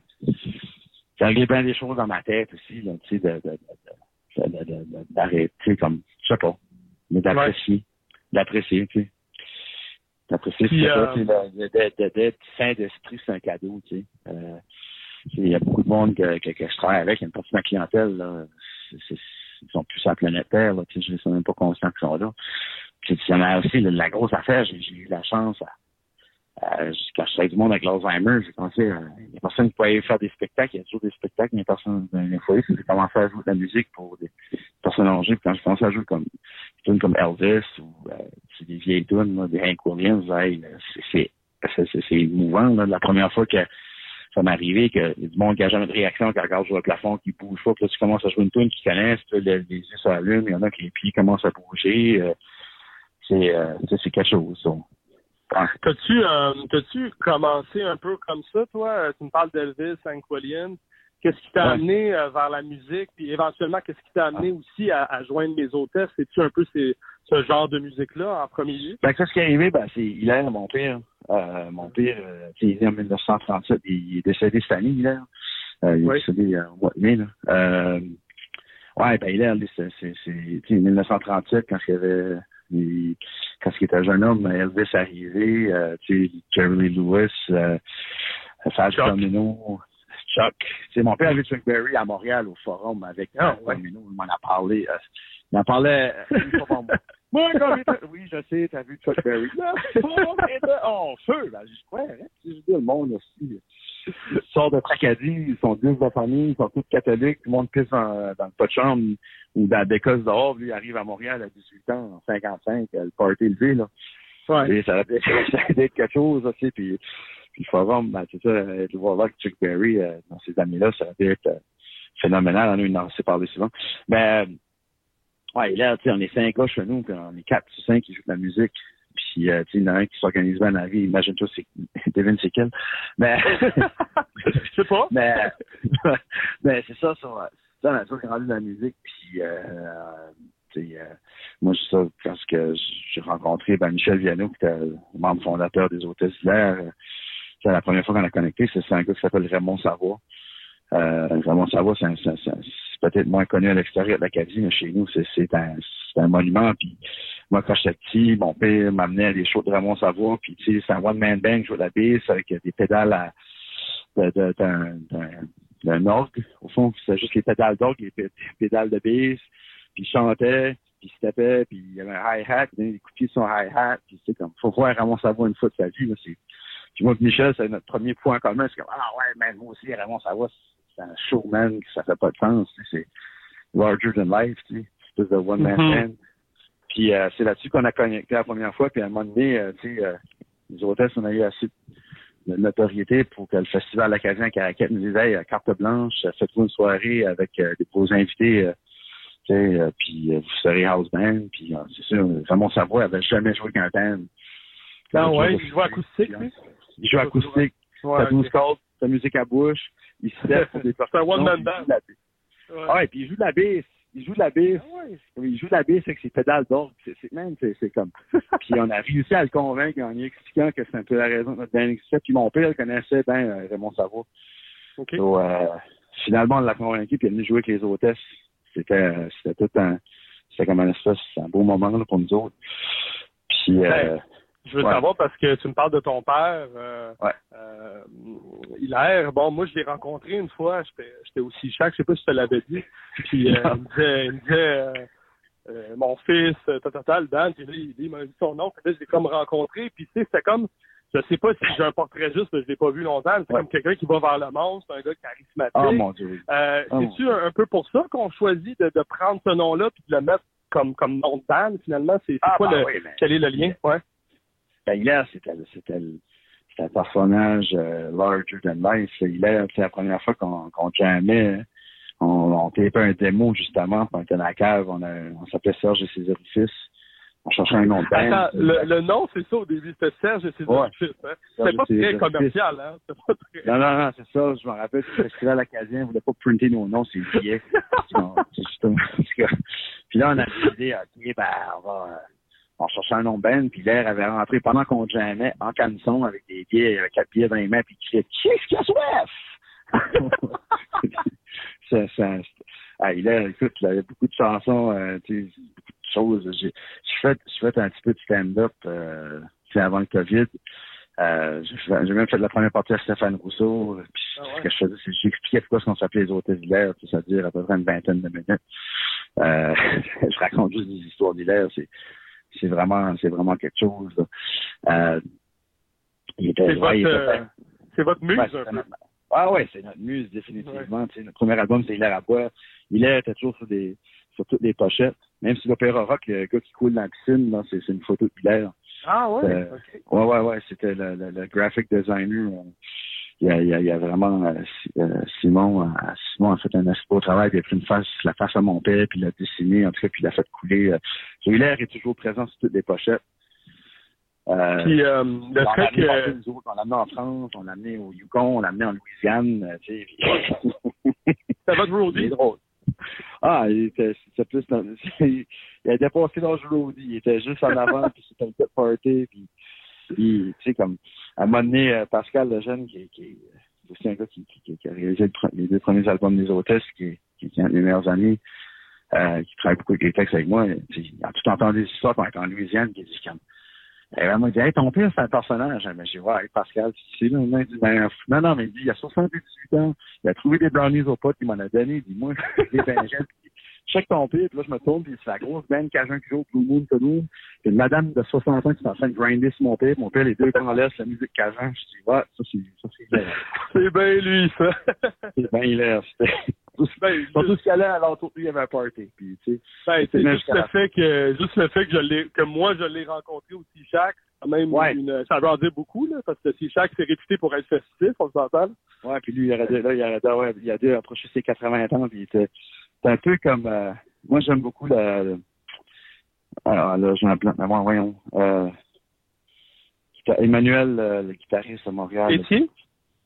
[SPEAKER 1] ça a réglé bien des choses dans ma tête aussi, tu sais, de, de, de, de, d'arrêter, comme, je sais pas, mais d'apprécier, d'apprécier, tu sais. D'apprécier, c'est ça,
[SPEAKER 6] euh,
[SPEAKER 1] tu sais, d'être sain d'esprit, c'est un cadeau, tu sais. Euh, tu sais, il y a beaucoup de monde que, je travaille avec, il y a une partie de ma clientèle, là, ils sont plus sur la planète Terre, là, je ne suis même pas conscient qu'ils sont là. Puis, il y en a aussi, la, la grosse affaire, j'ai, eu la chance à, quand je travaillais du monde avec l'Alzheimer, j'ai pensé, euh, il y a personne qui pouvait faire des spectacles, il y a toujours des spectacles, mais personne dans les foyers, j'ai commencé à jouer de la musique pour des personnes âgées, puis quand j'ai commencé à jouer comme des comme Elvis ou euh, des vieilles tunes, là, des Hank Williams, là, c'est émouvant, là, la première fois que ça m'est arrivé que du monde qui a jamais de réaction, qui regarde sur le plafond, qui bouge pas, puis là, tu commences à jouer une tune qu'ils connaissent, puis les yeux s'allument, il y en a que les pieds commencent à bouger, euh, c'est, euh, c'est quelque chose, ça.
[SPEAKER 6] T'as-tu, euh, commencé un peu comme ça, toi? Euh, Tu me parles d'Elvis, Hank Williams. Qu'est-ce qui t'a
[SPEAKER 1] Ouais.
[SPEAKER 6] amené euh, vers la musique? Puis éventuellement, qu'est-ce qui t'a amené aussi à, à joindre les hôtesses? C'est-tu un peu ces- ce genre de musique-là en premier lieu?
[SPEAKER 1] Ben, qu'est-ce qui est arrivé? Ben, c'est Hilaire, mon père. Euh, mon père, euh, il est né en 1937, il est décédé cette année, Hilaire. Euh, il est décédé euh, au mois de mai, là. Ouais, ben, Hilaire, c'est, c'est, c'est, tu sais, 1937, quand il y avait, il- quand il était jeune homme, Elvis est arrivé, euh, tu sais, Jerry Lewis, euh,
[SPEAKER 6] Chuck.
[SPEAKER 1] Domino, Chuck. Tu sais, mon père avait Chuck Berry à Montréal au forum avec Fab
[SPEAKER 6] ouais.
[SPEAKER 1] Domino, il m'en a parlé. euh, il en parlait euh, une fois. *laughs* Moi, quand. *laughs* Oui, je sais, t'as vu Chuck Berry. Là, on était en feu. Ben, je crois, hein. Je dis, le monde aussi. Ils sortent de Tracadie, ils sont dix de famille, ils sont tous catholiques, tout le monde pisse dans, dans le pot de chambre ou dans des cosses dehors. Lui, il arrive à Montréal à 18 ans, en 55, le party élevé, là. Et *laughs* ça va être, quelque chose, sais, puis, puis le forum, ben, c'est ça, euh, de voir là que Chuck Berry, euh, dans ces années-là, ça va être euh, phénoménal, on a une lancée par souvent. Mais, euh, Ouais, là, tu sais, on est cinq gars chez nous, puis on est quatre cinq qui jouent de la musique. Puis, euh, tu sais, il y en a un qui s'organise bien dans la vie. Imagine-toi, c'est *laughs* Devin, c'est quel? Mais. *laughs*
[SPEAKER 6] Je sais pas.
[SPEAKER 1] mais, *laughs* mais c'est ça, ça. Ça, on a toujours rendu de la musique. Puis, euh, tu sais, euh, moi, c'est ça, quand que j'ai rencontré ben, Michel Viano, qui était membre fondateur des Hôtesses d'hier, c'est la première fois qu'on a connecté, c'est un gars qui s'appelle Raymond Savoie. Euh, Raymond Savoie, c'est peut-être moins connu à l'extérieur de l'Acadie, mais chez nous, c'est un, un monument. Puis moi, quand j'étais petit, mon père m'amenait à des shows de Raymond Savoie, puis tu sais, c'est un one-man band, je joue la bass avec des pédales à, d'un orgue. Au fond, c'est juste les pédales d'orgue, les pédales de bass, puis il chantait, puis il tapait, puis il y avait un hi-hat, il donnait des coups de hi-hat, puis c'est comme, faut voir Raymond Savoie une fois de sa vie, là, c'est puis moi Michel, c'est notre premier point commun. C'est comme, ah ouais, mais moi aussi, Raymond Savoie, c'est un showman, ça fait pas de sens. C'est larger than life, tu sais. C'est de one-man
[SPEAKER 6] Mhm.
[SPEAKER 1] band. Puis euh, c'est là-dessus qu'on a connecté la première fois. Puis à un moment donné, euh, tu sais, euh, les hôtesses, on a eu assez de notoriété pour que le Festival acadien Caracat nous dise, hey, euh, carte blanche, euh, faites-vous une soirée avec euh, des beaux invités. euh, tu sais, euh, puis euh, vous serez house band. Puis euh, c'est sûr, Raymond Savoie avait jamais joué qu'un band.
[SPEAKER 6] Ah ouais, il joue acoustique, lui?
[SPEAKER 1] Il joue acoustique.
[SPEAKER 6] Ouais,
[SPEAKER 1] T'as 12
[SPEAKER 6] ok.
[SPEAKER 1] cordes, sa musique à bouche, il se lève pour des *laughs*
[SPEAKER 6] C'est un one-man band.
[SPEAKER 1] il joue de la-
[SPEAKER 6] Ouais.
[SPEAKER 1] Ah ouais, puis il joue de la bass. Il joue de la bass. Il joue de la bass avec ses pédales d'orgue. C'est, man, c'est, comme. *laughs* Puis on a réussi à le convaincre en lui expliquant que c'est un peu la raison de notre existait. Puis mon père le connaissait ben euh, Raymond Savoie.
[SPEAKER 6] OK.
[SPEAKER 1] So, euh, finalement, on l'a convaincu, puis il est venu jouer avec les hôtesses. C'était, c'était tout un. C'était comme un espèce, un beau moment là, pour nous autres. Puis, euh,
[SPEAKER 6] Je veux
[SPEAKER 1] Ouais.
[SPEAKER 6] savoir parce que tu me parles de ton père. Euh,
[SPEAKER 1] Ouais.
[SPEAKER 6] euh, Hilaire, bon, moi, je l'ai rencontré une fois. J'étais aussi chaque, je sais pas si te l'avais dit. Puis, euh, il me disait, il me disait euh, mon fils, ta, ta, ta, le Dan, puis là, il, il m'a dit son nom. Puis là, je l'ai comme rencontré. Puis, tu sais, c'était comme, je sais pas si j'ai un portrait juste, mais je l'ai pas vu longtemps. C'est
[SPEAKER 1] Ouais.
[SPEAKER 6] comme quelqu'un qui va vers le monde. C'est un gars charismatique.
[SPEAKER 1] oh mon Dieu.
[SPEAKER 6] Euh,
[SPEAKER 1] Oh.
[SPEAKER 6] C'est-tu un, un peu pour ça qu'on choisit de, de prendre ce nom-là puis de le mettre comme, comme nom de band, finalement? C'est
[SPEAKER 1] Ah,
[SPEAKER 6] quoi
[SPEAKER 1] ben
[SPEAKER 6] le,
[SPEAKER 1] oui, mais-
[SPEAKER 6] quel est le lien? Ouais.
[SPEAKER 1] Ben, Hilaire, c'était, c'était, le- c'était un personnage euh, larger than life. Hilaire, c'est la première fois qu'on, qu'on jammait. On, on tapait un démo, justement, on était dans la cave. On, a, on s'appelait Serge et ses orifices. On cherchait un nom de band.
[SPEAKER 6] Attends, le, le nom, c'est ça au début, c'était Serge et ses
[SPEAKER 1] Ouais.
[SPEAKER 6] orifices. Hein? C'était pas très
[SPEAKER 1] orifices.
[SPEAKER 6] commercial, hein? C'était pas très...
[SPEAKER 1] Non, non, non, c'est ça. Je me rappelle que le festival acadien ne voulait pas printer nos noms, c'est le billet. Non, c'est justement- en tout cas. Puis là, on a décidé, OK, ben, on va, euh, on cherchait un nom de band, puis l'air avait rentré pendant qu'on jammait en camisson avec des billets, avec quatre billets dans les mains, puis il criait « Qu'est-ce qu'il a soif? *laughs* » ça, ça, ah, il a, écoute, il avait beaucoup de chansons, euh, tu sais, beaucoup de choses. J'ai j'ai fait, j'ai fait un petit peu de stand-up, euh, avant le COVID. Euh, j'ai même fait la première partie à Stéphane Rousseau. Puis
[SPEAKER 6] Ah ouais?
[SPEAKER 1] ce que je faisais, c'est que j'expliquais pourquoi on s'appelait les hôtesses d'hilaire, dure à peu près une vingtaine de minutes. Euh, *laughs* je raconte juste des histoires d'hilaire, c'est c'est vraiment c'est vraiment quelque chose. Euh, il était,
[SPEAKER 6] C'est
[SPEAKER 1] ouais,
[SPEAKER 6] votre, euh, c'est votre muse,
[SPEAKER 1] Ouais,
[SPEAKER 6] un peu.
[SPEAKER 1] Ah ouais, c'est notre muse, définitivement. Tu sais, Notre premier album, c'est Hilaire à boire. Hilaire était toujours sur des sur toutes les pochettes. Même si l'opéra rock, le gars qui coule dans la piscine, là, c'est c'est une photo d'Hilaire.
[SPEAKER 6] Ah ouais?
[SPEAKER 1] Euh,
[SPEAKER 6] OK.
[SPEAKER 1] Ouais, ouais, ouais, c'était le, le, le graphic designer. Il y a, il y a, il y a vraiment euh, euh, Simon, euh, Simon a fait un assez beau travail, puis il a pris une face, la face à mon père, puis il l'a dessiné, en tout cas, puis il l'a fait couler. Euh, Hilaire est toujours présent sur toutes les pochettes. Euh,
[SPEAKER 6] Puis euh, le
[SPEAKER 1] on l'a
[SPEAKER 6] fait que...
[SPEAKER 1] nous autres. On l'a amené en France, on l'a amené au Yukon, on l'a amené en Louisiane. tu sais, *laughs*
[SPEAKER 6] roadie?
[SPEAKER 1] drôle. Ah, il était, c'était plus dans, *laughs* il a dépassé l'âge roadie. Il était juste en avant, puis c'était une petite party, puis, tu sais, comme, à un moment donné, euh, Pascal Lejeune, qui, qui est aussi un gars qui, qui, qui a réalisé les deux premiers albums des hôtesses, qui, qui, qui est un de mes meilleurs amis, euh, qui travaille beaucoup avec les textes avec moi, il a tout entendu des histoires quand il était en Louisiane, qui dit comme, elle m'a dit, hey, ton père, c'est un personnage. Mais j'ai dit, ouais, Pascal, tu sais, il dit, ben, non, non, mais il dit, il a 78 ans, il a trouvé des brownies au pot, il m'en a donné, il dit, moi, *laughs* des bengelles, check ton pire, puis là, je me tourne, puis c'est la grosse bande Cajun qui joue au Blue Moon Canoe, puis une madame de 60 ans qui est en train de grinder sur mon père, mon père, les deux grands laisse la musique Cajun, je dis, ouais, ça, c'est, ça, c'est bien.
[SPEAKER 6] C'est bien lui, ça.
[SPEAKER 1] C'est bien l'air, c'était,
[SPEAKER 6] ben,
[SPEAKER 1] surtout ce qu'il allait à l'entour il y avait un party, puis, tu sais,
[SPEAKER 6] Ben, c'est juste le fait que juste le fait que je l'ai que moi je l'ai rencontré au T-Shack, quand même
[SPEAKER 1] Ouais.
[SPEAKER 6] une, ça veut en dire beaucoup là, parce que T-Shack c'est réputé pour être festif, on s'entend.
[SPEAKER 1] Ouais, puis lui, il là, il aurait, ouais, il a dû approcher ses 80 ans, puis il était, c'était un peu comme, euh, moi, j'aime beaucoup la. la- Alors là, j'ai un plan. Mais bon, voyons. Euh, Emmanuel, euh, le guitariste à Montréal.
[SPEAKER 6] Etier?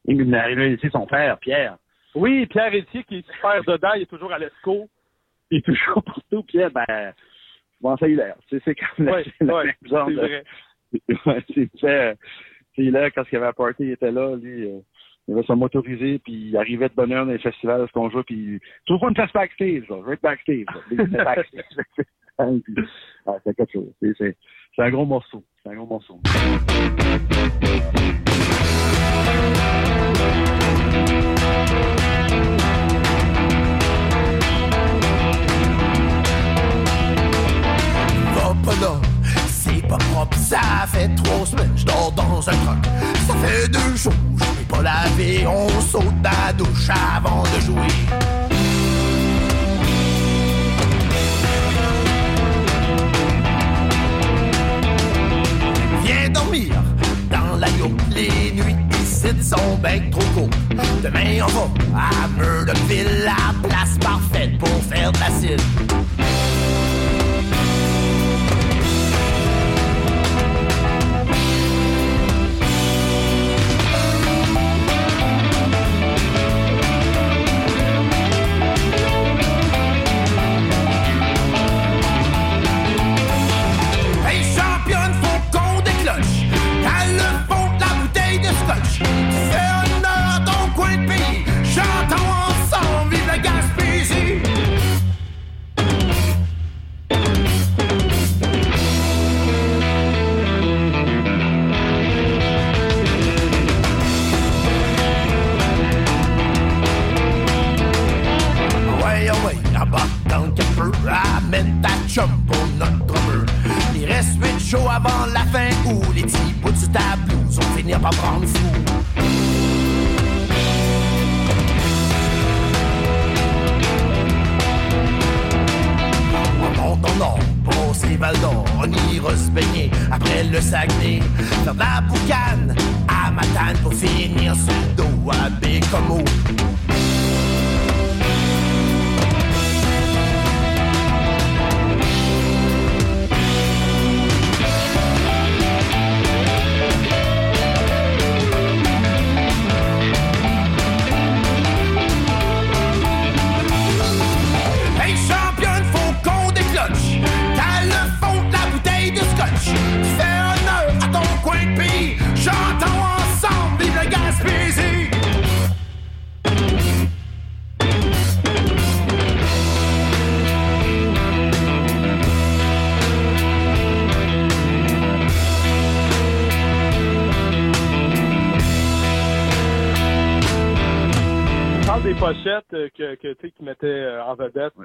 [SPEAKER 1] Il est arrivé ici, son père, Pierre.
[SPEAKER 6] Oui, Pierre Etier qui est super dedans, il est toujours à l'ESCO.
[SPEAKER 1] Il est toujours partout. Pierre, ben, bon, ça, il est. C'est c'est comme *laughs* c'est
[SPEAKER 6] oui,
[SPEAKER 1] même
[SPEAKER 6] c'est
[SPEAKER 1] genre de-
[SPEAKER 6] vrai. *laughs*
[SPEAKER 1] Ouais, c'est fait. C'est là, quand il y avait un party, il était là, lui. euh, il avait son motorisé, puis il arrivait de bonne heure dans les festivals, ce qu'on joue, puis trouve-moi une place backstage, là. je être backstage. *laughs* backstage. Ah, c'est quelque chose. C'est un gros morceau. C'est un gros morceau.
[SPEAKER 5] Laver, on saute dans la douche avant de jouer. Viens dormir dans la les nuits ici sont ben trop courtes. Demain on va à Murdochville, la place parfaite pour faire de l'acide. Hey par prendre fou. Val d'Or, on ira se baigner après le Saguenay. Faire de la boucane à Matane pour finir sur dos à Bécomo.
[SPEAKER 6] Que, que tu sais, qui mettaient euh, en vedette euh,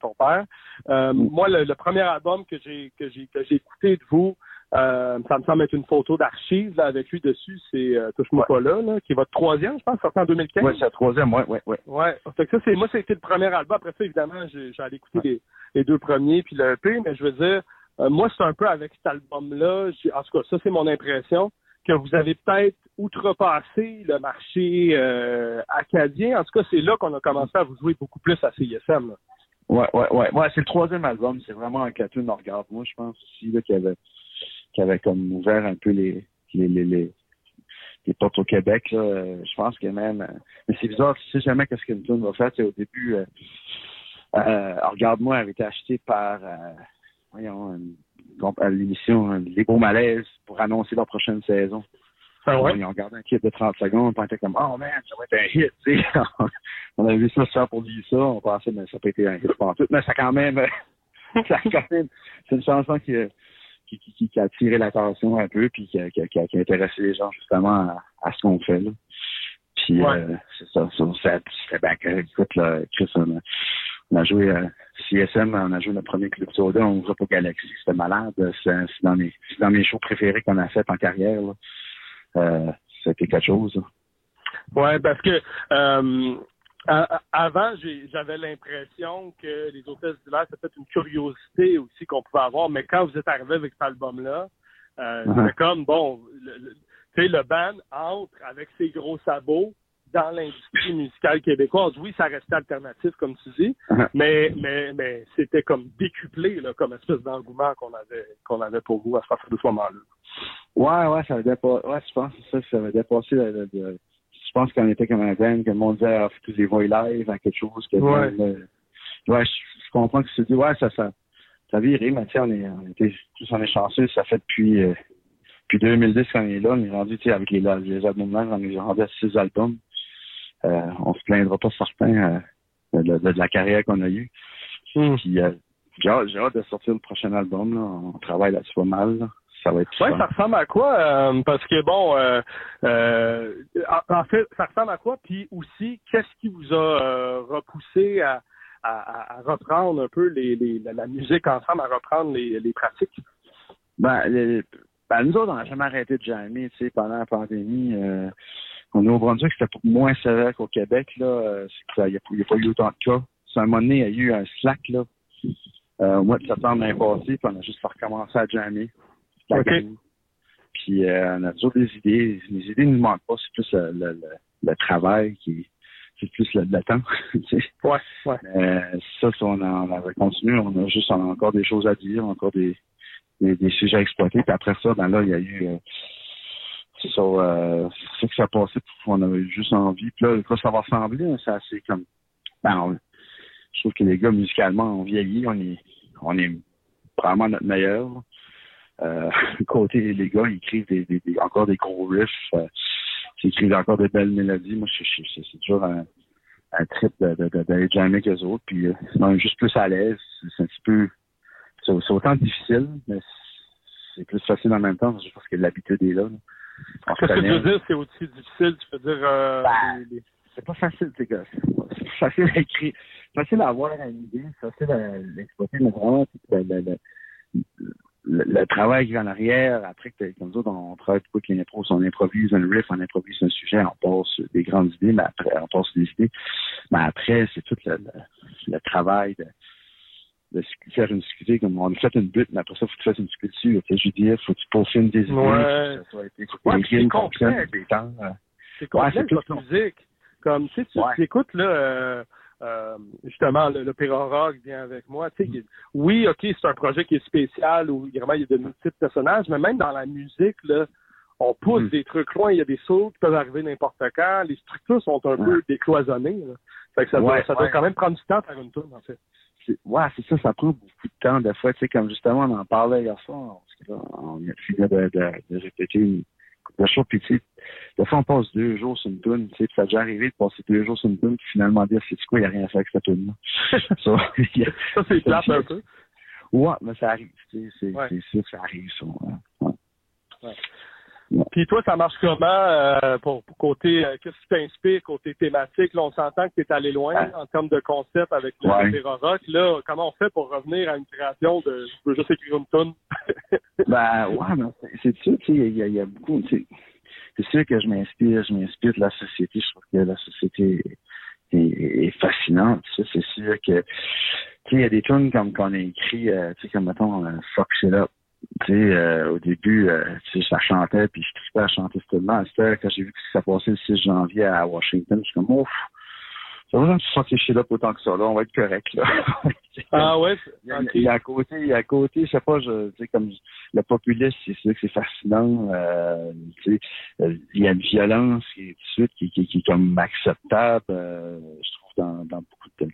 [SPEAKER 6] ton père. Euh, Moi, le, le premier album que j'ai que j'ai que j'ai écouté de vous, euh, ça me semble être une photo d'archive là, avec lui dessus, c'est euh, Touche-moi pas là, là, qui est votre troisième, je pense, sorti en 2015.
[SPEAKER 1] Ouais, c'est la troisième, ouais, ouais, ouais.
[SPEAKER 6] Ouais. Fait que ça, c'est moi, c'était le premier album. Après ça, évidemment, j'ai allé écouter les, les deux premiers puis le EP, mais je veux dire, euh, moi, c'est un peu avec cet album-là. j'ai- En tout cas, ça, c'est mon impression que vous avez peut-être outrepassé le marché euh, acadien. En tout cas, c'est là qu'on a commencé à vous jouer beaucoup plus à CISM. là.
[SPEAKER 1] Ouais, ouais, ouais. C'est le troisième album. C'est vraiment un cartoon regarde. Moi, je pense aussi qu'il avait, avait comme ouvert un peu les, les, les, les, portes au Québec. Je pense que même. Mais c'est bizarre, tu sais jamais qu'est-ce qu'une tune va faire. Tu sais, au début, euh, euh, Regarde-moi avait été acheté par voyons, une à l'émission Les Beaux Malaises pour annoncer leur prochaine saison.
[SPEAKER 6] Ah
[SPEAKER 1] Ils ont regardé un clip de 30 secondes, on était comme, oh man, ça va être un hit, tu sais. *laughs* on avait vu ça se faire pour dire ça, on pensait, mais ça pas été un hit pour tout, mais ça quand même, *laughs* ça a quand même, c'est une chanson qui, qui, qui, qui- qui a attiré l'attention un peu, puis qui a, qui, a, qui a- qui a intéressé les gens justement à, à ce qu'on fait, là. Puis,
[SPEAKER 6] Ouais.
[SPEAKER 1] euh, c'est ça, ça, ça c'était correct. Écoute, là, Chris, on a, on a joué euh, CSM, on a joué notre premier club soda, on joue pour Galaxy, c'était malade. C'est dans mes, c'est dans mes shows préférés qu'on a fait en carrière, là. Euh, c'était quelque chose. là.
[SPEAKER 6] Ouais, parce que euh, avant, j'avais l'impression que les hôtesses d'hiver, c'était une curiosité aussi qu'on pouvait avoir, mais quand vous êtes arrivé avec cet album-là, euh,
[SPEAKER 1] Uh-huh.
[SPEAKER 6] comme, bon, le, sais, le band entre avec ses gros sabots, dans l'industrie musicale québécoise. Oui, ça restait alternatif, comme tu dis,
[SPEAKER 1] Uh-huh.
[SPEAKER 6] mais mais mais c'était comme décuplé, là, comme espèce d'engouement qu'on avait qu'on avait pour vous à partir de ce moment-là.
[SPEAKER 1] Ouais, ouais, ça avait dépassé. Ouais, je pense que ça, ça avait dépassé. le- le- le- je pense qu'on était comme un band, que le monde disait, ah, les voix live à quelque chose. Que
[SPEAKER 6] Ouais.
[SPEAKER 1] le- ouais, je, je comprends que c'est dit, ouais, ça, ça, ça mais tu sais, on est, on était, tous on est chanceux, ça fait depuis, euh, depuis 2010 qu'on est là, on est rendu, tu sais, avec les, les albums on est rendu à six albums. Euh, on se plaindra pas certains euh, de, de- de la carrière qu'on a eue. Puis, euh, j'ai hâte, de sortir le prochain album, là. On travaille là-dessus pas mal, là. Ça va être
[SPEAKER 6] Ouais, ça ressemble à quoi? euh, parce que bon, euh, en, fait, ça ressemble à quoi? Puis aussi, qu'est-ce qui vous a repoussé à, à, reprendre un peu les, les, la, musique ensemble, à reprendre les, les pratiques?
[SPEAKER 1] Ben, les- ben, nous autres, on n'a jamais arrêté de jammer, tu sais, pendant la pandémie. Euh, au Nouveau-Brunswick, c'était moins sévère qu'au Québec, là. Euh, Il n'y a, a pas eu autant de cas. C'est un moment donné, il y a eu un slack, là. Euh, au mois de septembre l'année passée, puis on a juste recommencé à jammer. Puis euh, on a toujours des idées. Les idées ne nous manquent pas, c'est plus le, le, le travail qui c'est plus le, le temps. *laughs*
[SPEAKER 6] Ouais, ouais.
[SPEAKER 1] Euh, ça, si on, en, on avait continué, on a juste on a encore des choses à dire, encore des, des, des sujets à exploiter. Puis après ça, ben là, il y a eu euh, c'est ça, euh, c'est ça s'est passé, puis on avait juste envie. Puis là, quoi ça va ressembler, hein, c'est assez comme ben, on- je trouve que les gars musicalement ont vieilli, on est on est vraiment notre meilleur. Euh, *laughs* côté les gars, ils écrivent des, des- encore des gros riffs, euh, ils écrivent encore des belles mélodies. Moi, c'est toujours un, un trip de, de, de, d'aller jammer avec eux autres. Puis euh, on est juste plus à l'aise. C'est un petit peu. C'est autant difficile, mais c'est plus facile en même temps. Je pense que l'habitude est là. là. On se
[SPEAKER 6] Qu'est-ce que tu veux dire? C'est aussi difficile, tu peux dire... Euh,
[SPEAKER 1] Ben,
[SPEAKER 6] les-
[SPEAKER 1] C'est pas facile, les gars. C'est facile à écrire. Facile à avoir une idée, c'est facile à l'exploiter, mais vraiment, le, le, travail qui vient en arrière, après que comme ça, on travaille beaucoup avec l'impro, on improvise un riff, on improvise un sujet, on passe des grandes idées, mais après, on passe des idées. Mais après, c'est tout le, le, le travail de, de faire une sculpture, comme on a fait une butte, mais après ça, faut que tu fasses une sculpture. Tu sais, je veux dire, faut que tu peaufines des idées,
[SPEAKER 6] Ouais. Ouais, c'est complexe.
[SPEAKER 1] des temps. euh,
[SPEAKER 6] C'est
[SPEAKER 1] Ouais,
[SPEAKER 6] complexe, votre
[SPEAKER 1] long.
[SPEAKER 6] musique. Comme, tu sais, tu
[SPEAKER 1] Ouais.
[SPEAKER 6] tu écoutes, là, euh, euh, justement, le- l'opéra rock vient avec moi. Tu sais, oui, OK, c'est un projet qui est spécial où vraiment il y a de multiples personnages, mais même dans la musique, là, on pousse
[SPEAKER 1] Mm.
[SPEAKER 6] des trucs loin. Il y a des sauts qui peuvent arriver n'importe quand. Les structures sont un peu décloisonnées. Là. Fait que ça, doit,
[SPEAKER 1] Ouais,
[SPEAKER 6] ça doit
[SPEAKER 1] ouais.
[SPEAKER 6] quand même prendre du temps à faire une tourne, en fait.
[SPEAKER 1] Ouais, c'est ça, ça prend beaucoup de temps. Des fois, tu sais, comme justement, on en parlait hier soir, parce que là, on a fini de, de, de répéter une couple de choses, puis tu sais, des fois, on passe deux jours sur une tune, tu sais, puis ça a déjà arrivé de passer deux jours sur une tune, puis finalement dire, c'est quoi, il n'y a rien à faire avec cette tune-là. *laughs* ça,
[SPEAKER 6] c'est plate un peu.
[SPEAKER 1] ouais, mais ça arrive, tu sais, c'est
[SPEAKER 6] Ouais.
[SPEAKER 1] sûr que ça arrive, ça. ouais. Ouais.
[SPEAKER 6] Puis toi, ça marche comment euh, pour, pour côté euh, qu'est-ce qui t'inspire côté thématique? Là, on s'entend que tu es allé loin
[SPEAKER 1] Ouais.
[SPEAKER 6] en termes de concept avec le
[SPEAKER 1] Ouais.
[SPEAKER 6] rock. Là, comment on fait pour revenir à une création de je veux juste écrire une tonne? *laughs*
[SPEAKER 1] Ben, ouais, mais c'est- sûr, tu sais, il y, y a beaucoup, tu sais, c'est sûr que je m'inspire, je m'inspire de la société. Je trouve que la société est, est fascinante. Ça, c'est sûr que, tu sais, il y a des tunes comme qu'on a écrit, euh, tu sais, comme mettons, euh, Fuck Shit Up. Tu sais, euh, au début, euh, tu sais, ça chantait, puis je tripais à chanter tune-là. C'était quand j'ai vu que ça passait le 6 janvier à Washington, je suis comme, ouf, ça va de sortir Shit Up autant que ça, là, on va être correct, là. *laughs*
[SPEAKER 6] Ah ouais?
[SPEAKER 1] Il y a-
[SPEAKER 6] OK.
[SPEAKER 1] il y a à côté, il y a à côté, je sais pas, je, tu sais, comme le populisme, c'est sûr que c'est fascinant. Euh, tu sais, euh, il y a une violence qui est tout de suite qui, qui, qui est comme acceptable, euh, je trouve, dans, dans beaucoup de.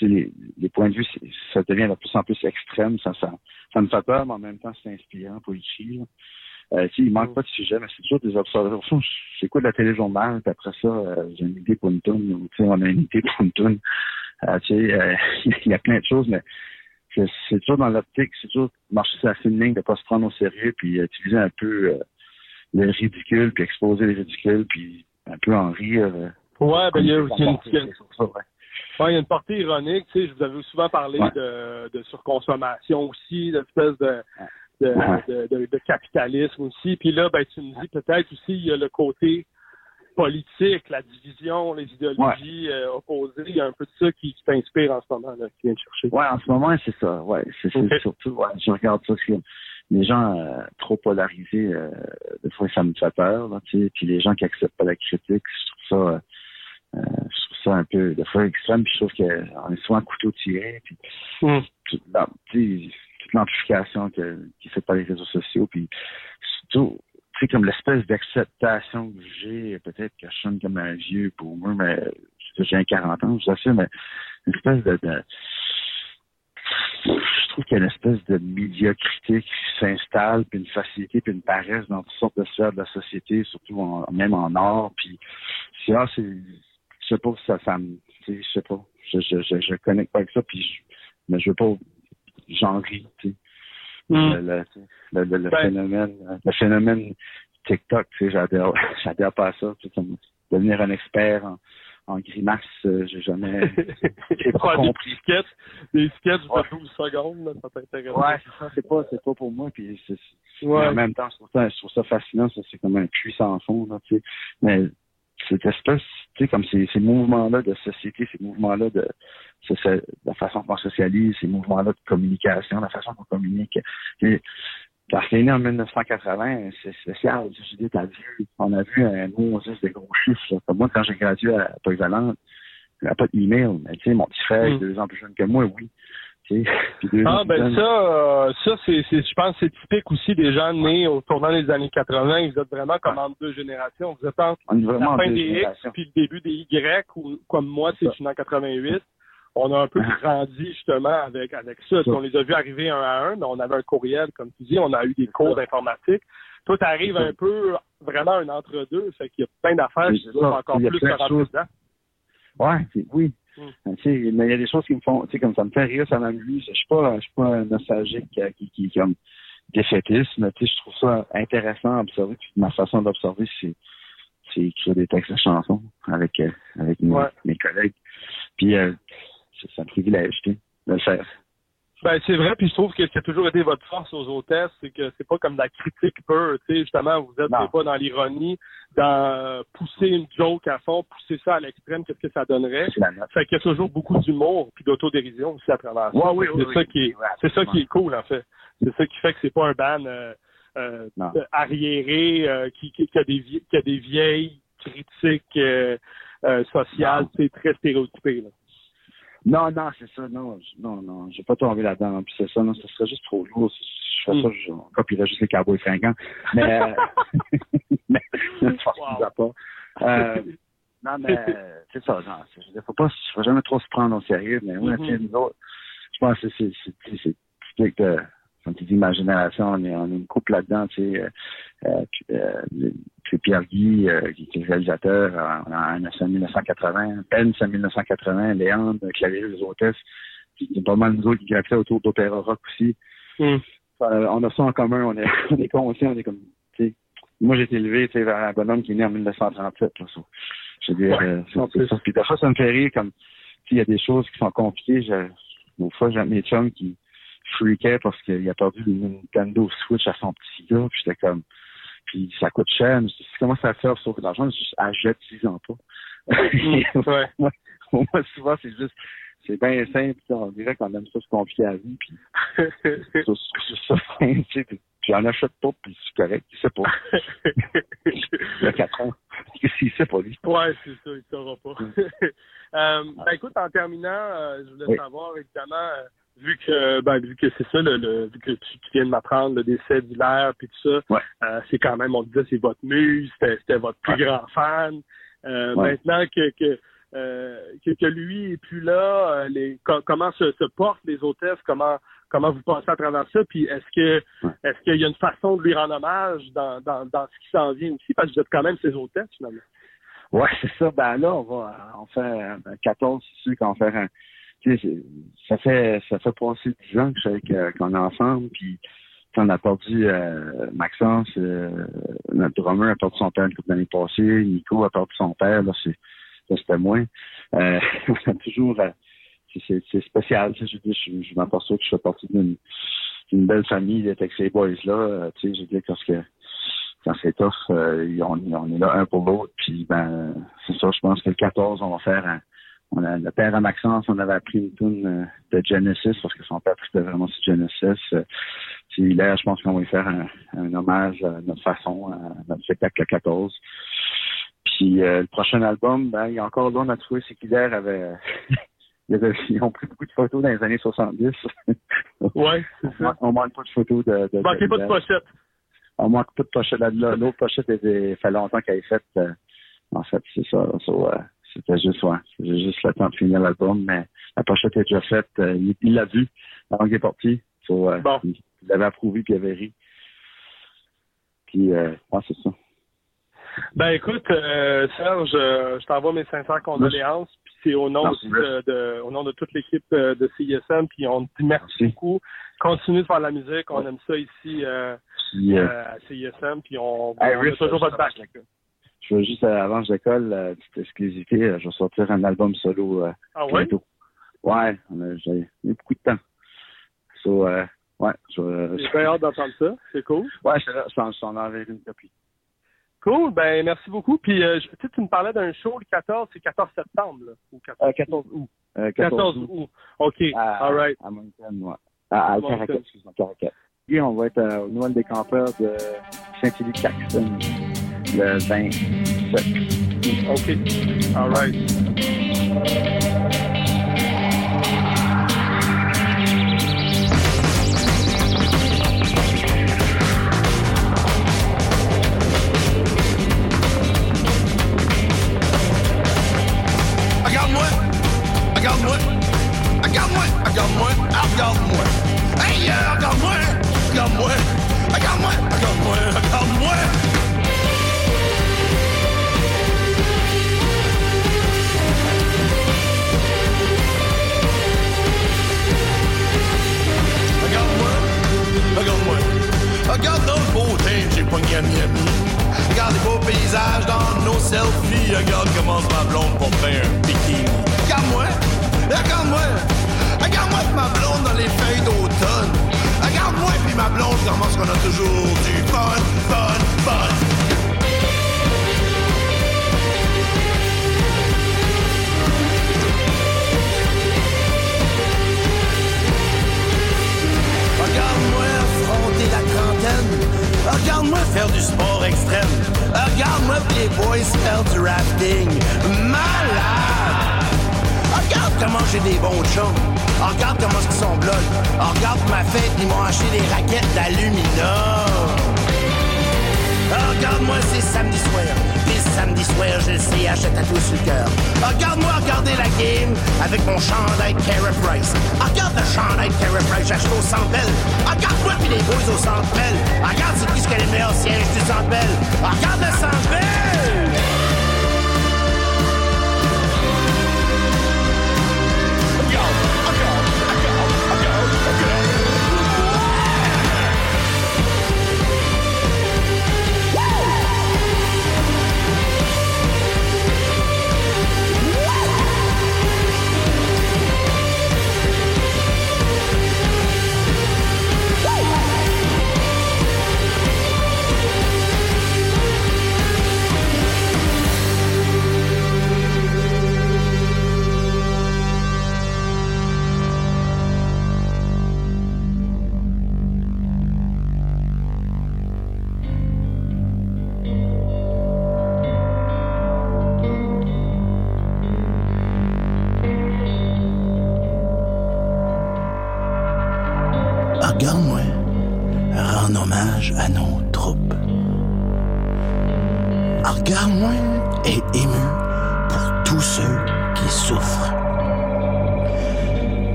[SPEAKER 1] Les, les points de vue, c'est- ça devient de plus en plus extrême. Ça, ça, ça me fait peur, mais en même temps, c'est inspirant pour écrire. Euh, il manque pas de sujet, mais c'est toujours des observations. J'écoute la téléjournal, puis après ça, euh, j'ai une idée pour une tune, ou tu sais, on a une idée pour une tune. Euh, euh, *laughs* il y a plein de choses, mais c'est c'est toujours dans l'optique, c'est toujours marcher sur la fine ligne de pas se prendre au sérieux, puis utiliser un peu le ridicule, puis exposer les ridicules, puis un peu en rire.
[SPEAKER 6] Ouais, ben il y a une, il y a-
[SPEAKER 1] c'est sur ça, ouais.
[SPEAKER 6] ouais, il y a une portée ironique. Tu sais, je vous avais souvent parlé
[SPEAKER 1] Ouais.
[SPEAKER 6] de, de surconsommation aussi, d'espèce de, de,
[SPEAKER 1] Ouais.
[SPEAKER 6] de, de- capitalisme aussi. Puis là, ben tu me dis peut-être aussi il y a le côté politique, la division, les idéologies euh, opposées. Il y a un peu de ça qui, qui t'inspire en ce moment, là, qui vient de chercher.
[SPEAKER 1] Ouais, en ce moment, c'est ça. Ouais, c'est surtout, ouais, je regarde ça, c'est les gens euh, trop polarisés, euh, des fois, ça me fait peur, là, tu sais, puis les gens qui acceptent pas la critique, je trouve ça, euh, je trouve ça un peu, de fois, extrême, puis je trouve qu'on est souvent couteau tiré, puis
[SPEAKER 6] Mm.
[SPEAKER 1] toute l'amplification que- qui est faite par les réseaux sociaux, puis surtout, tu sais, comme l'espèce d'acceptation que j'ai, peut-être que je sonne comme un vieux pour moi, mais j'ai un 40 ans, je ça, mais une espèce de, de- je trouve qu'il y a une espèce de médiocrité qui s'installe, puis une facilité, puis une paresse dans toutes sortes de sphères de la société, surtout en- même en art, puis c'est, ah, c'est, je sais pas, ça, ça me, je sais pas, je, je, je, je connecte pas avec ça, puis je, mais je veux pas, j'en ris, tu sais.
[SPEAKER 6] Mm.
[SPEAKER 1] Le, le, le, le- le
[SPEAKER 6] Ben-
[SPEAKER 1] phénomène, le phénomène TikTok, tu sais, j'adhère, *laughs* j'adhère pas à ça, tu sais, devenir un expert en, en grimace, euh, j'ai jamais, *laughs* j'ai pas
[SPEAKER 6] des
[SPEAKER 1] compris.
[SPEAKER 6] petits sketchs, des sketchs
[SPEAKER 1] Ouais.
[SPEAKER 6] de 12 secondes, là, ça t'intéresse.
[SPEAKER 1] Ouais, c'est ça, c'est pas, c'est pas pour moi, puis
[SPEAKER 6] Ouais.
[SPEAKER 1] en même temps, je trouve ça, je trouve ça fascinant, ça, c'est comme un puits sans fond, là, tu sais. Mais cette espèce, tu sais, comme ces, ces mouvements-là de société, ces mouvements-là de, c'est la façon qu'on socialise, ces mouvements-là de communication, la façon qu'on communique. Sais, Parce qu'il est né en 1980, c'est spécial. Je dis, t'as vu, on a vu un juste des gros chiffres. Comme moi, quand j'ai gradué à Polyvalente, il n'y avait pas d'email, mais tu sais, mon petit frère,
[SPEAKER 6] Mm.
[SPEAKER 1] deux ans plus jeune que moi, oui. Tu sais, *laughs* deux
[SPEAKER 6] Ah, ben ça, euh, ça c'est, je pense que c'est typique aussi des gens nés au tournant des années 80. Vous êtes vraiment comme entre deux générations. Vous êtes entre la fin
[SPEAKER 1] deux
[SPEAKER 6] des X puis le début des Y, ou comme moi, c'est né en 88. On a un peu
[SPEAKER 1] Ah.
[SPEAKER 6] grandi justement avec avec ça.
[SPEAKER 1] Ça.
[SPEAKER 6] On les a vus arriver un à un, mais on avait un courriel, comme tu dis, on a eu des cours d'informatique.
[SPEAKER 1] C'est ça.
[SPEAKER 6] un peu vraiment un entre-deux, fait qu'il y a plein d'affaires qui doivent encore plus
[SPEAKER 1] de choses. Ouais, oui.
[SPEAKER 6] Mm.
[SPEAKER 1] Tu sais, mais il y a des choses qui me font, tu sais, comme ça me fait rire, ça m'amuse. Je suis pas, je suis pas un nostalgique euh, qui, qui, qui, comme défaitiste, mais tu sais, je trouve ça intéressant à observer. Puis ma façon d'observer, c'est, c'est écrire des textes de chansons avec, euh, avec mes,
[SPEAKER 6] Ouais.
[SPEAKER 1] mes collègues. Puis, euh, c'est c'est un privilège, tu sais, de le faire.
[SPEAKER 6] Ben, c'est vrai, puis je trouve que ce qui a toujours été votre force aux hôtesses, c'est que c'est pas comme de la critique pure, tu sais, justement, vous êtes fois dans l'ironie, dans pousser une joke à fond, pousser ça à l'extrême, qu'est-ce que ça donnerait? Fait qu'il y a toujours beaucoup d'humour puis d'autodérision aussi à travers ça.
[SPEAKER 1] Ouais, oui, oui,
[SPEAKER 6] c'est
[SPEAKER 1] oui.
[SPEAKER 6] ça qui est, c'est ça qui est cool, en fait. C'est ça qui fait que c'est pas un ban euh, euh, arriéré euh, qui, qui, qui a des qui a des vieilles critiques euh, euh, sociales, c'est très stéréotypé. Là.
[SPEAKER 1] Non, non, c'est ça, non, non, non, j'ai pas tombé là-dedans. Puis c'est ça, non, ce serait juste trop lourd. Si je fais
[SPEAKER 6] Mm.
[SPEAKER 1] ça, je copierais juste les cowboys fringants. Mais, euh, mais, force
[SPEAKER 6] Wow.
[SPEAKER 1] pas. Euh, non, mais, euh, c'est ça, non, dire, faut pas, faut jamais trop se prendre au sérieux, mais ouais,
[SPEAKER 6] Mhm.
[SPEAKER 1] tu sais, nous autres, je pense que c'est, c'est, c'est, c'est typique de, comme tu dis, ma génération, on est, on est une couple là-dedans, tu sais, euh, euh, puis, euh, Pierre Guy, euh, qui est le réalisateur, on a un en 1980, Ben c'est en 1980, Léandre, Clavier, les hôtesses, puis il y a pas mal nous autres qui gravitaient autour d'Opéra Rock aussi.
[SPEAKER 6] Mm.
[SPEAKER 1] On a ça en commun, on est, *laughs* on est conscients, on est comme, tu sais, moi j'ai été élevé, tu sais, vers un bonhomme qui est né en 1937, là, ça. Je veux dire,
[SPEAKER 6] Ouais,
[SPEAKER 1] c'est-
[SPEAKER 6] en
[SPEAKER 1] c'est
[SPEAKER 6] plus.
[SPEAKER 1] ça. Puis des fois, ça me fait rire, comme, il y a des choses qui sont compliquées, je, des fois, j'ai mes chums qui freakaient parce qu'il a perdu une Nintendo Switch à son petit gars, puis j'étais comme, puis ça coûte cher, je dis, comment ça fait sauver de l'argent? Je dis, achète, disons pas.
[SPEAKER 6] Ouais. *laughs*
[SPEAKER 1] moi, moi, souvent, c'est juste, c'est bien simple, on dirait qu'on aime ça se confier à vie, puis *laughs* c'est ça, *laughs* tu sais, puis j'en achète pas, puis c'est correct, il sait pas. Il a 4 ans. Sait pas, lui?
[SPEAKER 6] Ouais, c'est ça, il saura pas. euh, ben, écoute, en terminant, euh, je voulais
[SPEAKER 1] Oui.
[SPEAKER 6] savoir, évidemment, euh, vu que ben, vu que c'est ça, le, le- vu que tu, tu viens de m'apprendre le décès d'Hilaire puis tout ça,
[SPEAKER 1] Ouais.
[SPEAKER 6] euh, c'est quand même, on disait, c'est votre muse, c'était c'était votre plus
[SPEAKER 1] Ouais.
[SPEAKER 6] grand fan. Euh,
[SPEAKER 1] Ouais.
[SPEAKER 6] Maintenant que que, euh, que que lui est plus là, euh, les, co- comment se, se portent les hôtesses, comment comment vous passez à travers ça, puis est-ce que est-ce qu'il y a une façon de lui rendre hommage dans, dans, dans ce qui s'en vient aussi, parce que vous êtes quand même ses hôtesses finalement.
[SPEAKER 1] Ouais, c'est ça. Ben là, on va on fait ben, 14, c'est sûr qu'on va faire un. Sais, ça fait ça fait passer 10 ans que je euh, qu'on est ensemble, puis on a perdu euh, Maxence, euh, notre drummer a perdu son père une couple d'années passées, Nico a perdu son père, là, c'est là, c'était moins. Euh, *laughs* on a toujours euh, c'est- c'est spécial, sais, je dire, je, je m'aperçois que je fais partie d'une belle famille avec ces boys-là. euh, tu sais, je dire, parce que quand c'est tough, on, on est là un pour l'autre. Puis ben c'est ça, je pense que le 14, on va faire un. On a, le père à Maxence, on avait appris une tune euh, de Genesis parce que son père c'était vraiment sur Genesis. Euh, puis là, je pense qu'on va lui faire un, un hommage à notre façon, à notre spectacle le 14. Puis euh, le prochain album, ben, il y a encore là, on a trouvé, c'est qu'hier *laughs* avait, ils ont pris beaucoup de photos dans les années 70. *laughs*
[SPEAKER 6] ouais, c'est ça.
[SPEAKER 1] On manque pas de photos de. de
[SPEAKER 6] manquez pas de pochette.
[SPEAKER 1] On manque pas de pochette. L'autre pochette, il fait longtemps qu'elle est faite. Euh, en fait, c'est ça. Euh, c'était juste, ouais, c'était juste le temps de finir l'album, mais la pochette est déjà faite. Euh, il l'a vu avant qu'il est parti. bon. Il l'avait approuvé puis il avait ri. Puis, euh, ouais, c'est ça.
[SPEAKER 6] Ben écoute, euh, Serge, euh, je t'envoie mes sincères condoléances. Puis c'est au nom de, au nom de toute l'équipe euh, de CISM. Puis on te dit merci, beaucoup. Continue de faire la musique. On aime ça ici euh, à CISM. Puis on, on toujours votre bac.
[SPEAKER 1] Je veux juste avant que j'école, euh, petite exclusivité, je vais sortir un album solo
[SPEAKER 6] ah ouais?
[SPEAKER 1] bientôt. Ouais, j'ai eu beaucoup de temps. So, ouais,
[SPEAKER 6] J'ai bien hâte d'entendre ça. C'est cool.
[SPEAKER 1] Ouais, je t'en enverrai une copie.
[SPEAKER 6] Cool, ben merci beaucoup. Puis euh, tu me parlais d'un show le 14, c'est 14 septembre, là, ou 14,
[SPEAKER 1] euh, 14 août.
[SPEAKER 6] Euh, 14, août. OK,
[SPEAKER 1] à,
[SPEAKER 6] all right.
[SPEAKER 1] À Moncton, ouais. À, à Caracat, excuse-moi, Caracat. Et on va être euh, au Noël des campeurs de Saint-Élie-Caxton le 27
[SPEAKER 6] OK, all right.
[SPEAKER 5] regarde-moi. Regarde-moi, regarde-moi, regarde-moi. Hey, Regarde notre beauté, j'ai pogné à Miami. Regarde les beaux paysages dans nos selfies. Regarde comment ma blonde faire un bikini. Regarde-moi, Regarde-moi, regarde-moi ma blonde dans les feuilles d'automne. Regarde-moi puis ma blonde, comment est-ce qu'on a toujours du fun, fun, fun. Regarde-moi. Regarde-moi faire du sport extrême. Regarde-moi les boys faire du rafting. Malade! Regarde comment j'ai des bons chums. regarde comment ils sont blogs. regarde ma fête, ils m'ont acheté des raquettes d'aluminium. regarde-moi, c'est samedi soir. Samedi soir, je sais, achète à tout sur le cœur. Regarde-moi regarder la game avec mon chandail Carey Price. regarde le chandail Carey Price, j'achète au Centre Regarde-moi puis les boys au Centre Regarde c'est qui ce qui a les meilleurs sièges du Centre Regarde le Centre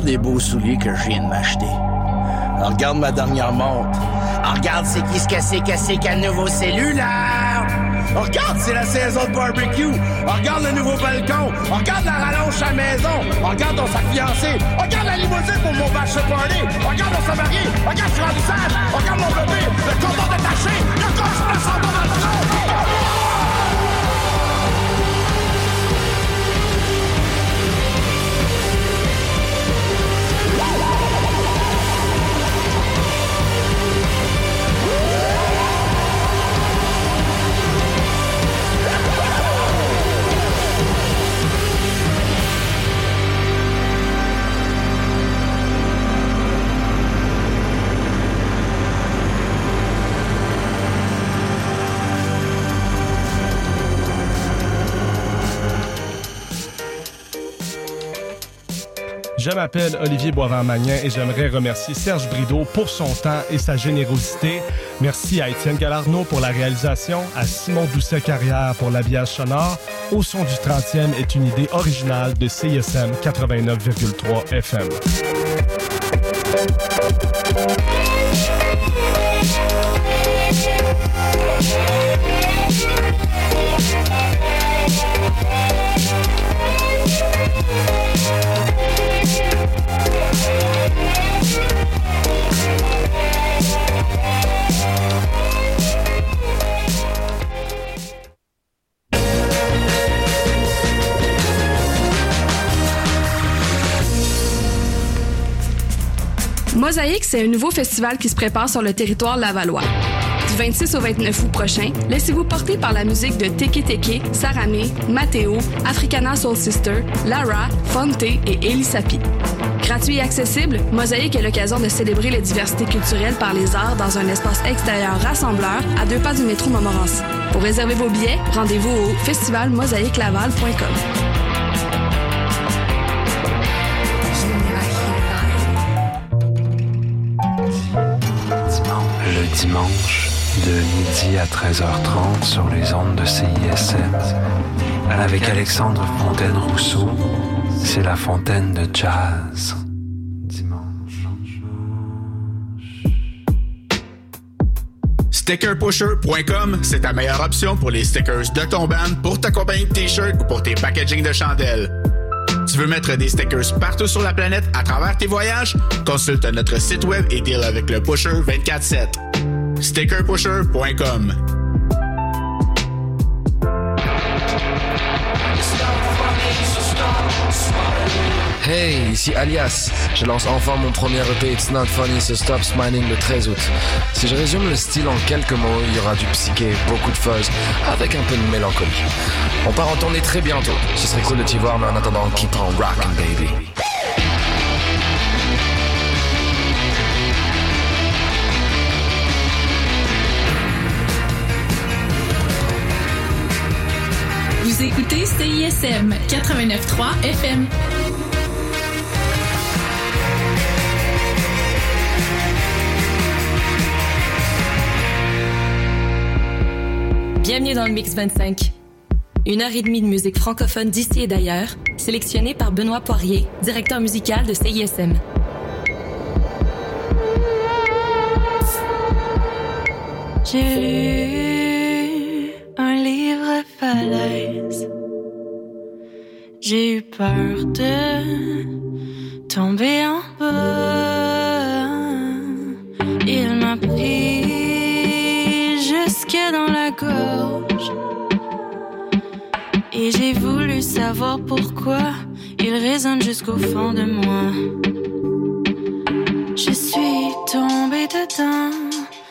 [SPEAKER 8] des beaux souliers que je viens de m'acheter. Regarde ma dernière montre. regarde c'est qui c'est que c'est qu'un nouveau cellulaire. regarde, c'est la saison de barbecue. regarde le nouveau balcon. regarde la rallonge à la maison. regarde on s'est fiancé. regarde la limousine pour mon bachelor party. regarde on s'est marié. regarde je suis sale. regarde mon bébé. Le condom détaché. Le corps je me sens dans le
[SPEAKER 4] m'appelle Olivier Boivin-Magnin et j'aimerais remercier Serge Brideau pour son temps et sa générosité. Merci à Étienne Galarno pour la réalisation, à Simon Doucet-Carrière pour l'habillage sonore. Au son du 30e est une idée originale de CISM 89,3 FM.
[SPEAKER 9] Mosaïque, c'est un nouveau festival qui se prépare sur le territoire lavallois. Du 26 au 29 août prochain, laissez-vous porter par la musique de Teke Teke, Saramé, Mateo, Africana Soul Sister, Lara, Fonte et Elisapi. Gratuit et accessible, Mosaïque est l'occasion de célébrer les diversités culturelles par les arts dans un espace extérieur rassembleur à deux pas du métro Montmorency. Pour réserver vos billets, rendez-vous au festivalmosaïquelaval.com.
[SPEAKER 10] dimanche de midi à 13h30 sur les ondes de CISM. Avec Alexandre Fontaine-Rousseau, c'est la fontaine de jazz.
[SPEAKER 11] Stickerpusher.com, c'est ta meilleure option pour les stickers de ton band, pour ta compagnie de t-shirts ou pour tes packaging de chandelles. Tu veux mettre des stickers partout sur la planète à travers tes voyages? Consulte notre site web et deal avec le Pusher 24-7 stickerpusher.com.
[SPEAKER 12] Hey, ici Alias. Je lance enfin mon premier EP It's Not Funny So Stop Smiling le 13 août. Si je résume le style en quelques mots, il y aura du psyché, beaucoup de fuzz, avec un peu de mélancolie. On part en tournée très bientôt. Ce serait cool de t'y voir, mais en attendant, keep on rockin' baby.
[SPEAKER 3] Vous écoutez CISM 89.3 FM.
[SPEAKER 2] Bienvenue dans le Mix 25. Une heure et demie de musique francophone d'ici et d'ailleurs, sélectionnée par Benoît Poirier, directeur musical de CISM.
[SPEAKER 13] J'ai un livre falaise. J'ai eu peur de tomber en bas. Et j'ai voulu savoir pourquoi il résonne jusqu'au fond de moi. Je suis tombée dedans